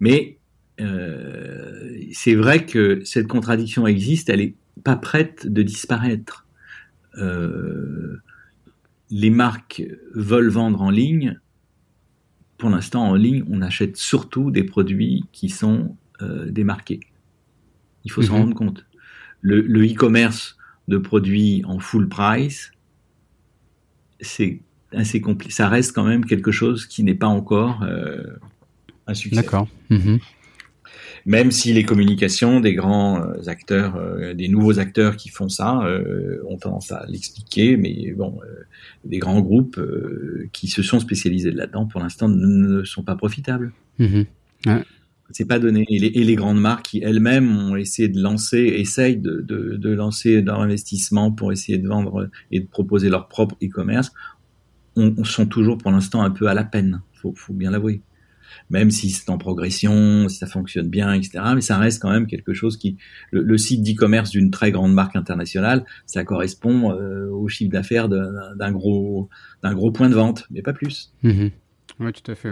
Speaker 2: Mais euh, c'est vrai que cette contradiction existe, elle est pas prête de disparaître. Euh, les marques veulent vendre en ligne. Pour l'instant, en ligne, on achète surtout des produits qui sont euh, démarqués. Il faut s'en mhm. rendre compte. Le e-commerce de produits en full price, c'est assez compliqué. Ça reste quand même quelque chose qui n'est pas encore euh, un succès.
Speaker 1: D'accord. Mhm.
Speaker 2: Même si les communications des grands euh, acteurs, euh, des nouveaux acteurs qui font ça, ont tendance à l'expliquer, mais bon, des grands groupes qui se sont spécialisés là-dedans, pour l'instant, ne, sont pas profitables.
Speaker 1: Mhm.
Speaker 2: C'est pas donné. Et les, grandes marques qui elles-mêmes ont essayé de lancer, essayent de, lancer leur investissement pour essayer de vendre et de proposer leur propre e-commerce, on, sont toujours pour l'instant un peu à la peine. Faut, faut bien l'avouer. Même si c'est en progression, si ça fonctionne bien, etc. Mais ça reste quand même quelque chose qui, le, site d'e-commerce d'une très grande marque internationale, ça correspond euh, au chiffre d'affaires d'un gros, d'un gros point de vente, mais pas plus.
Speaker 1: Mm-hmm. Oui, tout à fait.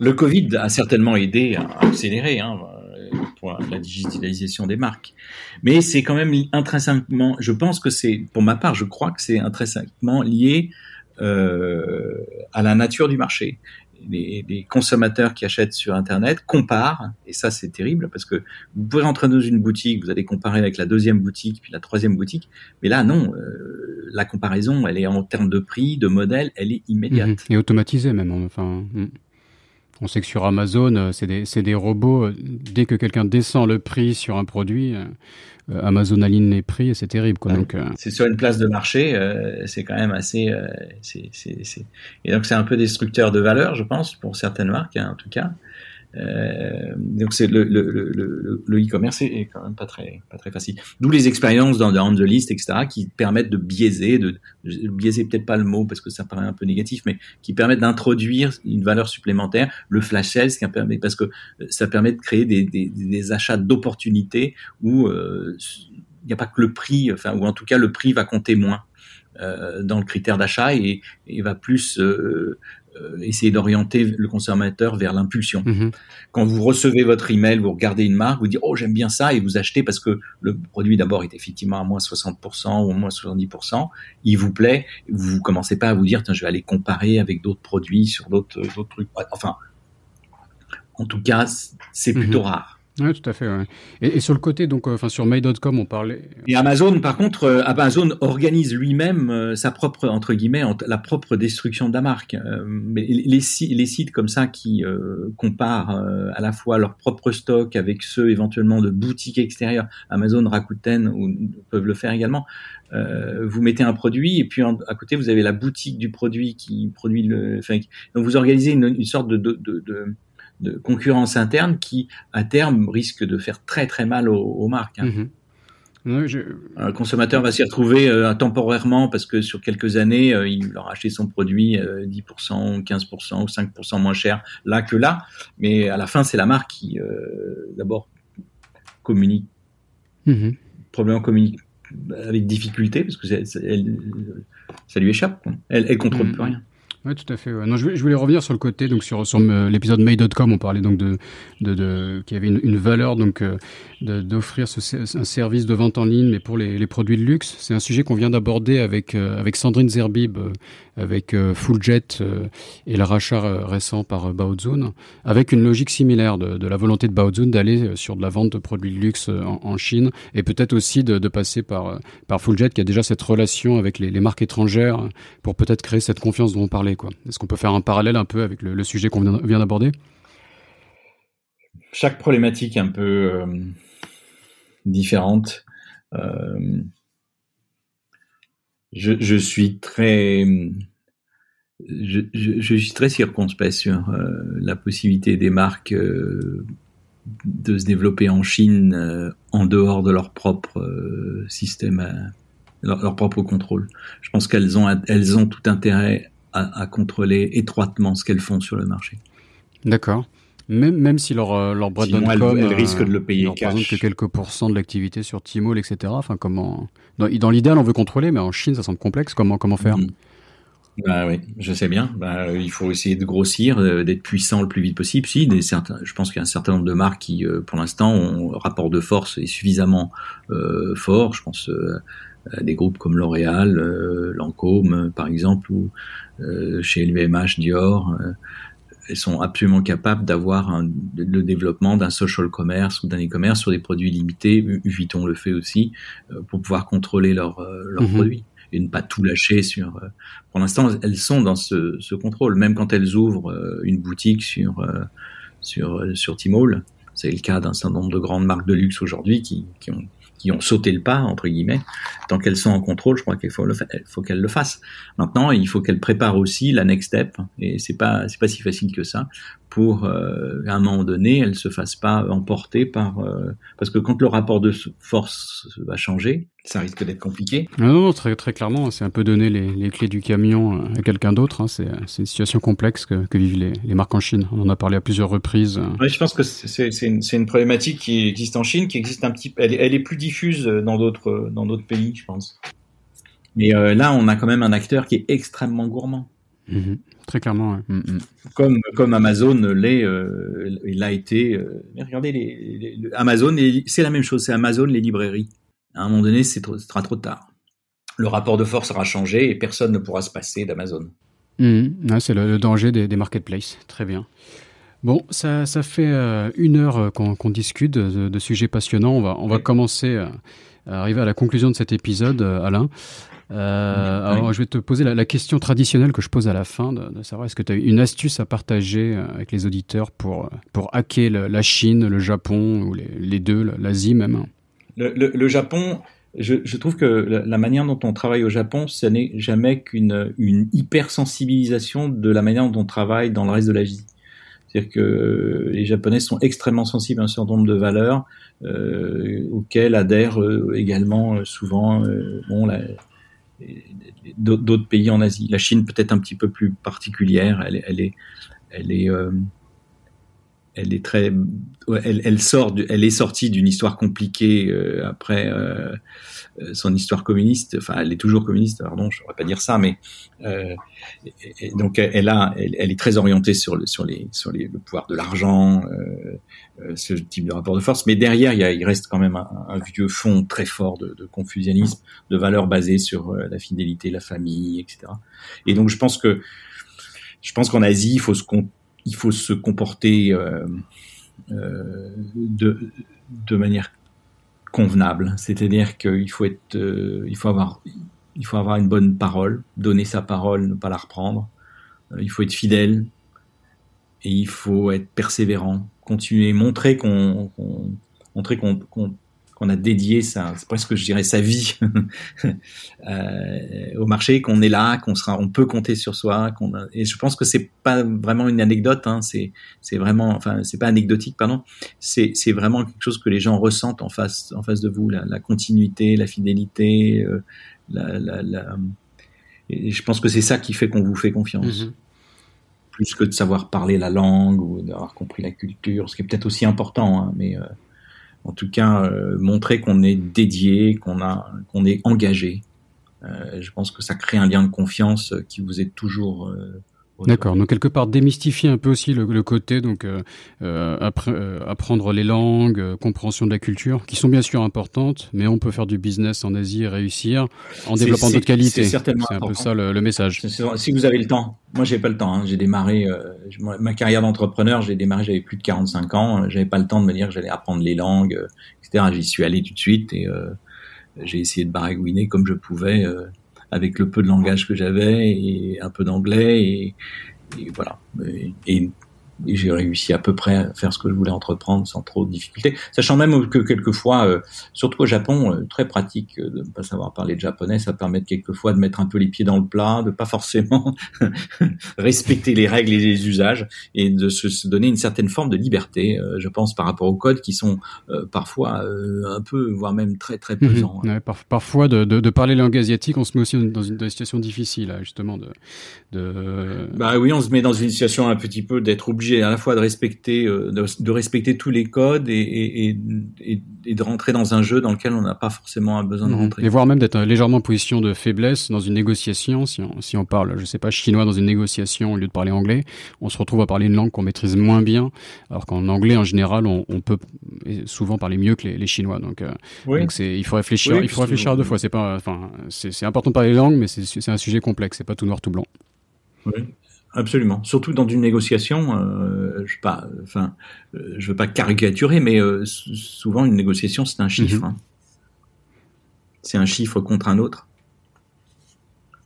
Speaker 2: Le Covid a certainement aidé à accélérer hein, la digitalisation des marques. Mais c'est quand même intrinsèquement, je pense que c'est, pour ma part, je crois que c'est intrinsèquement lié euh, à la nature du marché les, consommateurs qui achètent sur Internet comparent, et ça c'est terrible parce que vous pouvez rentrer dans une boutique, vous allez comparer avec la deuxième boutique, puis la troisième boutique, mais là non, euh, la comparaison, elle est en termes de prix, de modèle, elle est immédiate. Mhm.
Speaker 1: Et automatisée même, enfin. Mm. On sait que sur Amazon, c'est des, des, robots. Dès que quelqu'un descend le prix sur un produit, Amazon aligne les prix et c'est terrible. Quoi. Donc,
Speaker 2: c'est sur une place de marché, c'est quand même assez. c'est Et donc c'est un peu destructeur de valeur, je pense, pour certaines marques, hein, en tout cas. Euh, donc c'est le le le le e-commerce est, quand même pas très pas très facile. D'où les expériences dans, dans the list etc qui permettent de biaiser, de, biaiser peut-être pas le mot parce que ça paraît un peu négatif, mais qui permettent d'introduire une valeur supplémentaire. Le flash sales qui permet parce que ça permet de créer des des, des achats d'opportunités où euh, il n'y a pas que le prix, enfin ou en tout cas le prix va compter moins. Euh, dans le critère d'achat et, et, va plus euh, euh, essayer d'orienter le consommateur vers l'impulsion. Mhm. Quand vous recevez votre email, vous regardez une marque, vous dites oh j'aime bien ça et vous achetez parce que le produit d'abord est effectivement à moins 60% ou à moins 70%, il vous plaît, vous commencez pas à vous dire tiens je vais aller comparer avec d'autres produits sur d'autres d'autres trucs. Enfin, en tout cas c'est plutôt mhm. rare.
Speaker 1: Oui, tout à fait. Et, sur le côté, donc, euh, enfin, sur May.com, on parlait.
Speaker 2: Et Amazon, par contre, euh, Amazon organise lui-même euh, sa propre, entre guillemets, la propre destruction de la marque. mais les, sites comme ça qui comparent à la fois leur propre stock avec ceux éventuellement de boutiques extérieures, Amazon, Rakuten, ou, peuvent le faire également. vous mettez un produit et puis à côté vous avez la boutique du produit qui produit le. Donc vous organisez une, sorte de concurrence interne qui, à terme, risque de faire très très mal aux, marques. Hein.
Speaker 1: Mhm.
Speaker 2: Le consommateur va s'y retrouver euh, temporairement parce que sur quelques années, euh, il aura acheté son produit 10%, 15% ou 5% moins cher là que là. Mais à la fin, c'est la marque qui, euh, d'abord, communique,
Speaker 1: mmh.
Speaker 2: probablement communique avec difficulté parce que ça lui échappe. Elle, elle contrôle mhm. plus rien.
Speaker 1: Oui, tout à fait. Non, je, voulais revenir sur le côté, donc sur, sur l'épisode May.com, on parlait donc de, de, de qu'il y avait une, une valeur donc euh, d'offrir un service de vente en ligne, mais pour les, les produits de luxe. C'est un sujet qu'on vient d'aborder avec euh, avec Sandrine Zerbib, euh, avec Fulljet et le rachat récent par Baozun, avec une logique similaire de, de la volonté de Baozun d'aller sur de la vente de produits de luxe en, en Chine, et peut-être aussi de, de, passer par par Fulljet qui a déjà cette relation avec les, les marques étrangères pour peut-être créer cette confiance dont on parlait. Est-ce qu'on peut faire un parallèle un peu avec le, sujet qu'on vient, d'aborder?
Speaker 2: Chaque problématique est un peu euh, différente. Euh, je, suis très, je, suis très circonspect sur euh, la possibilité des marques de se développer en Chine en dehors de leur propre système, leur, leur, propre contrôle. Je pense qu'elles ont, elles ont tout intérêt à, contrôler étroitement ce qu'elles font sur le marché.
Speaker 1: D'accord. Même, même si leur, euh, leur
Speaker 2: Sinon, elles, elles risquent de le payer
Speaker 1: euh, Par exemple, que quelques pourcents de l'activité sur Tmall, etc. Enfin, comment... Dans, dans l'idéal, on veut contrôler, mais en Chine, ça semble complexe. Comment, comment faire?
Speaker 2: Mm. Bah oui, je sais bien. Bah, il faut essayer de grossir, euh, d'être puissant le plus vite possible. Si, des certains, je pense qu'il y a un certain nombre de marques qui, pour l'instant, ont un rapport de force est suffisamment euh, fort. Je pense des groupes comme L'Oréal, Lancôme, par exemple, ou euh, chez LVMH, Dior, euh, elles sont absolument capables d'avoir le développement d'un social commerce ou d'un e-commerce sur des produits limités. Vuitton le fait aussi euh, pour pouvoir contrôler leurs leur mhm. produits et ne pas tout lâcher sur. pour l'instant, elles sont dans ce, ce, contrôle, même quand elles ouvrent une boutique sur sur sur Tmall. C'est le cas d'un certain nombre de grandes marques de luxe aujourd'hui qui, qui ont qui ont sauté le pas entre guillemets, tant qu'elles sont en contrôle, je crois qu'il faut le faut qu'elles le fassent. Maintenant, il faut qu'elles préparent aussi la next step, et c'est pas c'est pas si facile que ça pour euh, à un moment donné, elles se fassent pas emporter par euh, parce que quand le rapport de force va changer, ça risque d'être compliqué.
Speaker 1: Non, non, très très clairement, c'est un peu donner les, les, clés du camion euh, à quelqu'un d'autre. Hein. C'est une situation complexe que, que vivent les, les, marques en Chine. On en a parlé à plusieurs reprises.
Speaker 2: Oui, je pense que c'est une, une problématique qui existe en Chine, qui existe un petit, elle, elle est plus diffuse dans d'autres dans d'autres pays, je pense. Mais euh, là, on a quand même un acteur qui est extrêmement gourmand.
Speaker 1: Mhm. Très clairement. Mm, mm.
Speaker 2: Comme, comme Amazon l'est, euh, il a été. Euh, regardez, les, Amazon, c'est la même chose, c'est Amazon, les librairies. À un moment donné, trop, sera trop tard. Le rapport de force sera changé et personne ne pourra se passer d'Amazon.
Speaker 1: Mm, c'est le, danger des, marketplaces. Très bien. Bon, ça, ça fait euh, une heure qu'on discute de, sujets passionnants. On va, on va commencer à arriver à la conclusion de cet épisode, Alain. Euh, alors, je vais te poser la, question traditionnelle que je pose à la fin, de, savoir est-ce que tu as une astuce à partager euh, avec les auditeurs pour, pour hacker la Chine, le Japon, ou les, deux, l'Asie même?
Speaker 2: Le, Japon, je, trouve que la, manière dont on travaille au Japon, ce n'est jamais qu'une une hypersensibilisation de la manière dont on travaille dans le reste de l'Asie. C'est-à-dire que les Japonais sont extrêmement sensibles à un certain nombre de valeurs euh, auxquelles adhèrent euh, également euh, souvent bon, d'autres pays en Asie. La Chine peut-être un petit peu plus particulière. Elle, elle est, elle est, elle est très, elle, elle sort, elle est sortie d'une histoire compliquée après euh, son histoire communiste, enfin elle est toujours communiste, pardon, je ne devrais pas dire ça, mais euh, donc elle a, elle, est très orientée sur le sur les sur les, le pouvoir de l'argent, euh, ce type de rapport de force, mais derrière il, y a, il reste quand même un, vieux fond très fort de, de, confucianisme, de valeurs basées sur la fidélité, la famille, etc. Et donc je pense que je pense qu'en Asie il faut se il faut se comporter euh, de, de manière convenable. C'est-à-dire qu'il faut être, euh, il faut avoir, il faut avoir une bonne parole, donner sa parole, ne pas la reprendre. Euh, il faut être fidèle et il faut être persévérant, continuer, montrer qu'on, montrer qu'on, qu'on a dédié c'est presque je dirais sa vie euh, au marché, qu'on est là, qu'on sera, on peut compter sur soi, qu'on et je pense que c'est pas vraiment une anecdote, hein, c'est c'est vraiment, enfin c'est pas anecdotique pardon, c'est c'est vraiment quelque chose que les gens ressentent en face en face de vous, la, la continuité, la fidélité, euh, la, la, la, et je pense que c'est ça qui fait qu'on vous fait confiance. Mm-hmm. Plus que de savoir parler la langue ou d'avoir compris la culture, ce qui est peut-être aussi important, hein, mais euh, en tout cas euh, montrer qu'on est dédié, qu'on a, qu'on est engagé. Euh, je pense que ça crée un lien de confiance qui vous est toujours euh,
Speaker 1: D'accord. Donc quelque part démystifier un peu aussi le, côté donc euh, euh, euh, apprendre les langues, compréhension de la culture, qui sont bien sûr importantes, mais on peut faire du business en Asie et réussir en développant d'autres qualités. C'est un peu ça le, message.
Speaker 2: Si vous avez le temps. Moi, j'ai pas le temps. Hein. J'ai démarré ma carrière d'entrepreneur. J'ai démarré, j'avais plus de 45 ans. J'avais pas le temps de me dire que j'allais apprendre les langues, etc. J'y suis allé tout de suite et j'ai essayé de baragouiner comme je pouvais avec le peu de langage que j'avais et un peu d'anglais et, voilà. Et, j'ai réussi à peu près à faire ce que je voulais entreprendre sans trop de difficultés. Sachant même que quelquefois, euh, surtout au Japon, euh, très pratique euh, de ne pas savoir parler de japonais, ça permet quelquefois de mettre un peu les pieds dans le plat, de pas forcément respecter les règles et les usages, et de se, donner une certaine forme de liberté, je pense, par rapport aux codes qui sont parfois un peu, voire même très très mhm. pesants.
Speaker 1: Hein. parfois, de, de, de, parler langue asiatique, on se met aussi dans une, situation difficile, justement. De, de...
Speaker 2: Bah oui, on se met dans une situation un petit peu d'être obligé à la fois de respecter, euh, de, respecter tous les codes et, de rentrer dans un jeu dans lequel on n'a pas forcément besoin de mhm. rentrer.
Speaker 1: Et voire même d'être légèrement en position de faiblesse dans une négociation. Si on, si on parle, je sais pas, chinois dans une négociation au lieu de parler anglais, on se retrouve à parler une langue qu'on maîtrise moins bien, alors qu'en anglais en général, on, peut souvent parler mieux que les, Chinois. Donc, euh, donc c'est, il faut réfléchir, il faut réfléchir à deux fois. C'est pas, enfin, c'est important de parler les langues, mais c'est un sujet complexe. C'est pas tout noir tout blanc.
Speaker 2: Oui. Absolument. Surtout dans une négociation, euh, je pas, enfin, euh, je veux pas caricaturer, mais euh, souvent une négociation c'est un chiffre. Mhm. Hein. C'est un chiffre contre un autre.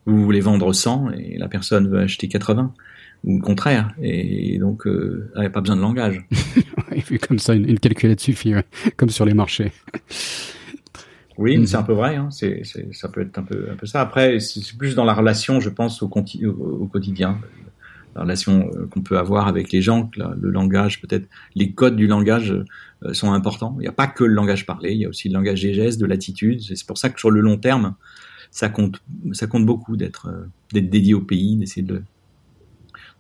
Speaker 2: Vous voulez vendre 100 et la personne veut acheter 80 ou le contraire. Et donc, il n'y a pas besoin de langage.
Speaker 1: vu comme ça, une, calculette suffit, comme sur les marchés.
Speaker 2: Oui, mhm. c'est un peu vrai. Hein. C'est, ça peut être un peu, un peu ça. Après, c'est plus dans la relation, je pense, au, au quotidien la relation euh, qu'on peut avoir avec les gens, le langage, peut-être les codes du langage euh, sont importants. Il n'y a pas que le langage parlé, il y a aussi le langage des gestes, de l'attitude. C'est pour ça que sur le long terme, ça compte, beaucoup d'être euh, d'être dédié au pays, d'essayer de,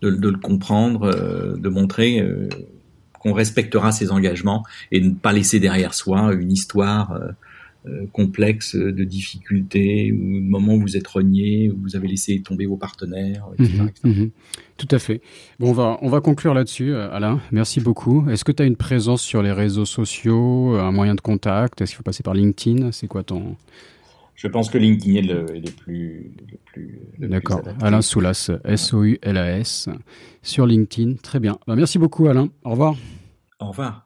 Speaker 2: de, le comprendre, de montrer qu'on respectera ses engagements et de ne pas laisser derrière soi une histoire complexe de difficultés, ou de moments où vous êtes renié, où vous avez laissé tomber vos partenaires, etc.
Speaker 1: Mhm, mhm. Tout à fait. Bon, on va, on va conclure là-dessus, euh, Alain. Merci beaucoup. Est-ce que tu as une présence sur les réseaux sociaux, un moyen de contact? Est-ce qu'il faut passer par LinkedIn? C'est quoi ton...
Speaker 2: Je pense que LinkedIn est le, plus. plus
Speaker 1: D'accord. Alain Soulas, S-O-U-L-A-S, sur LinkedIn. Très bien. Bah, merci beaucoup, Alain. Au revoir.
Speaker 2: Au revoir.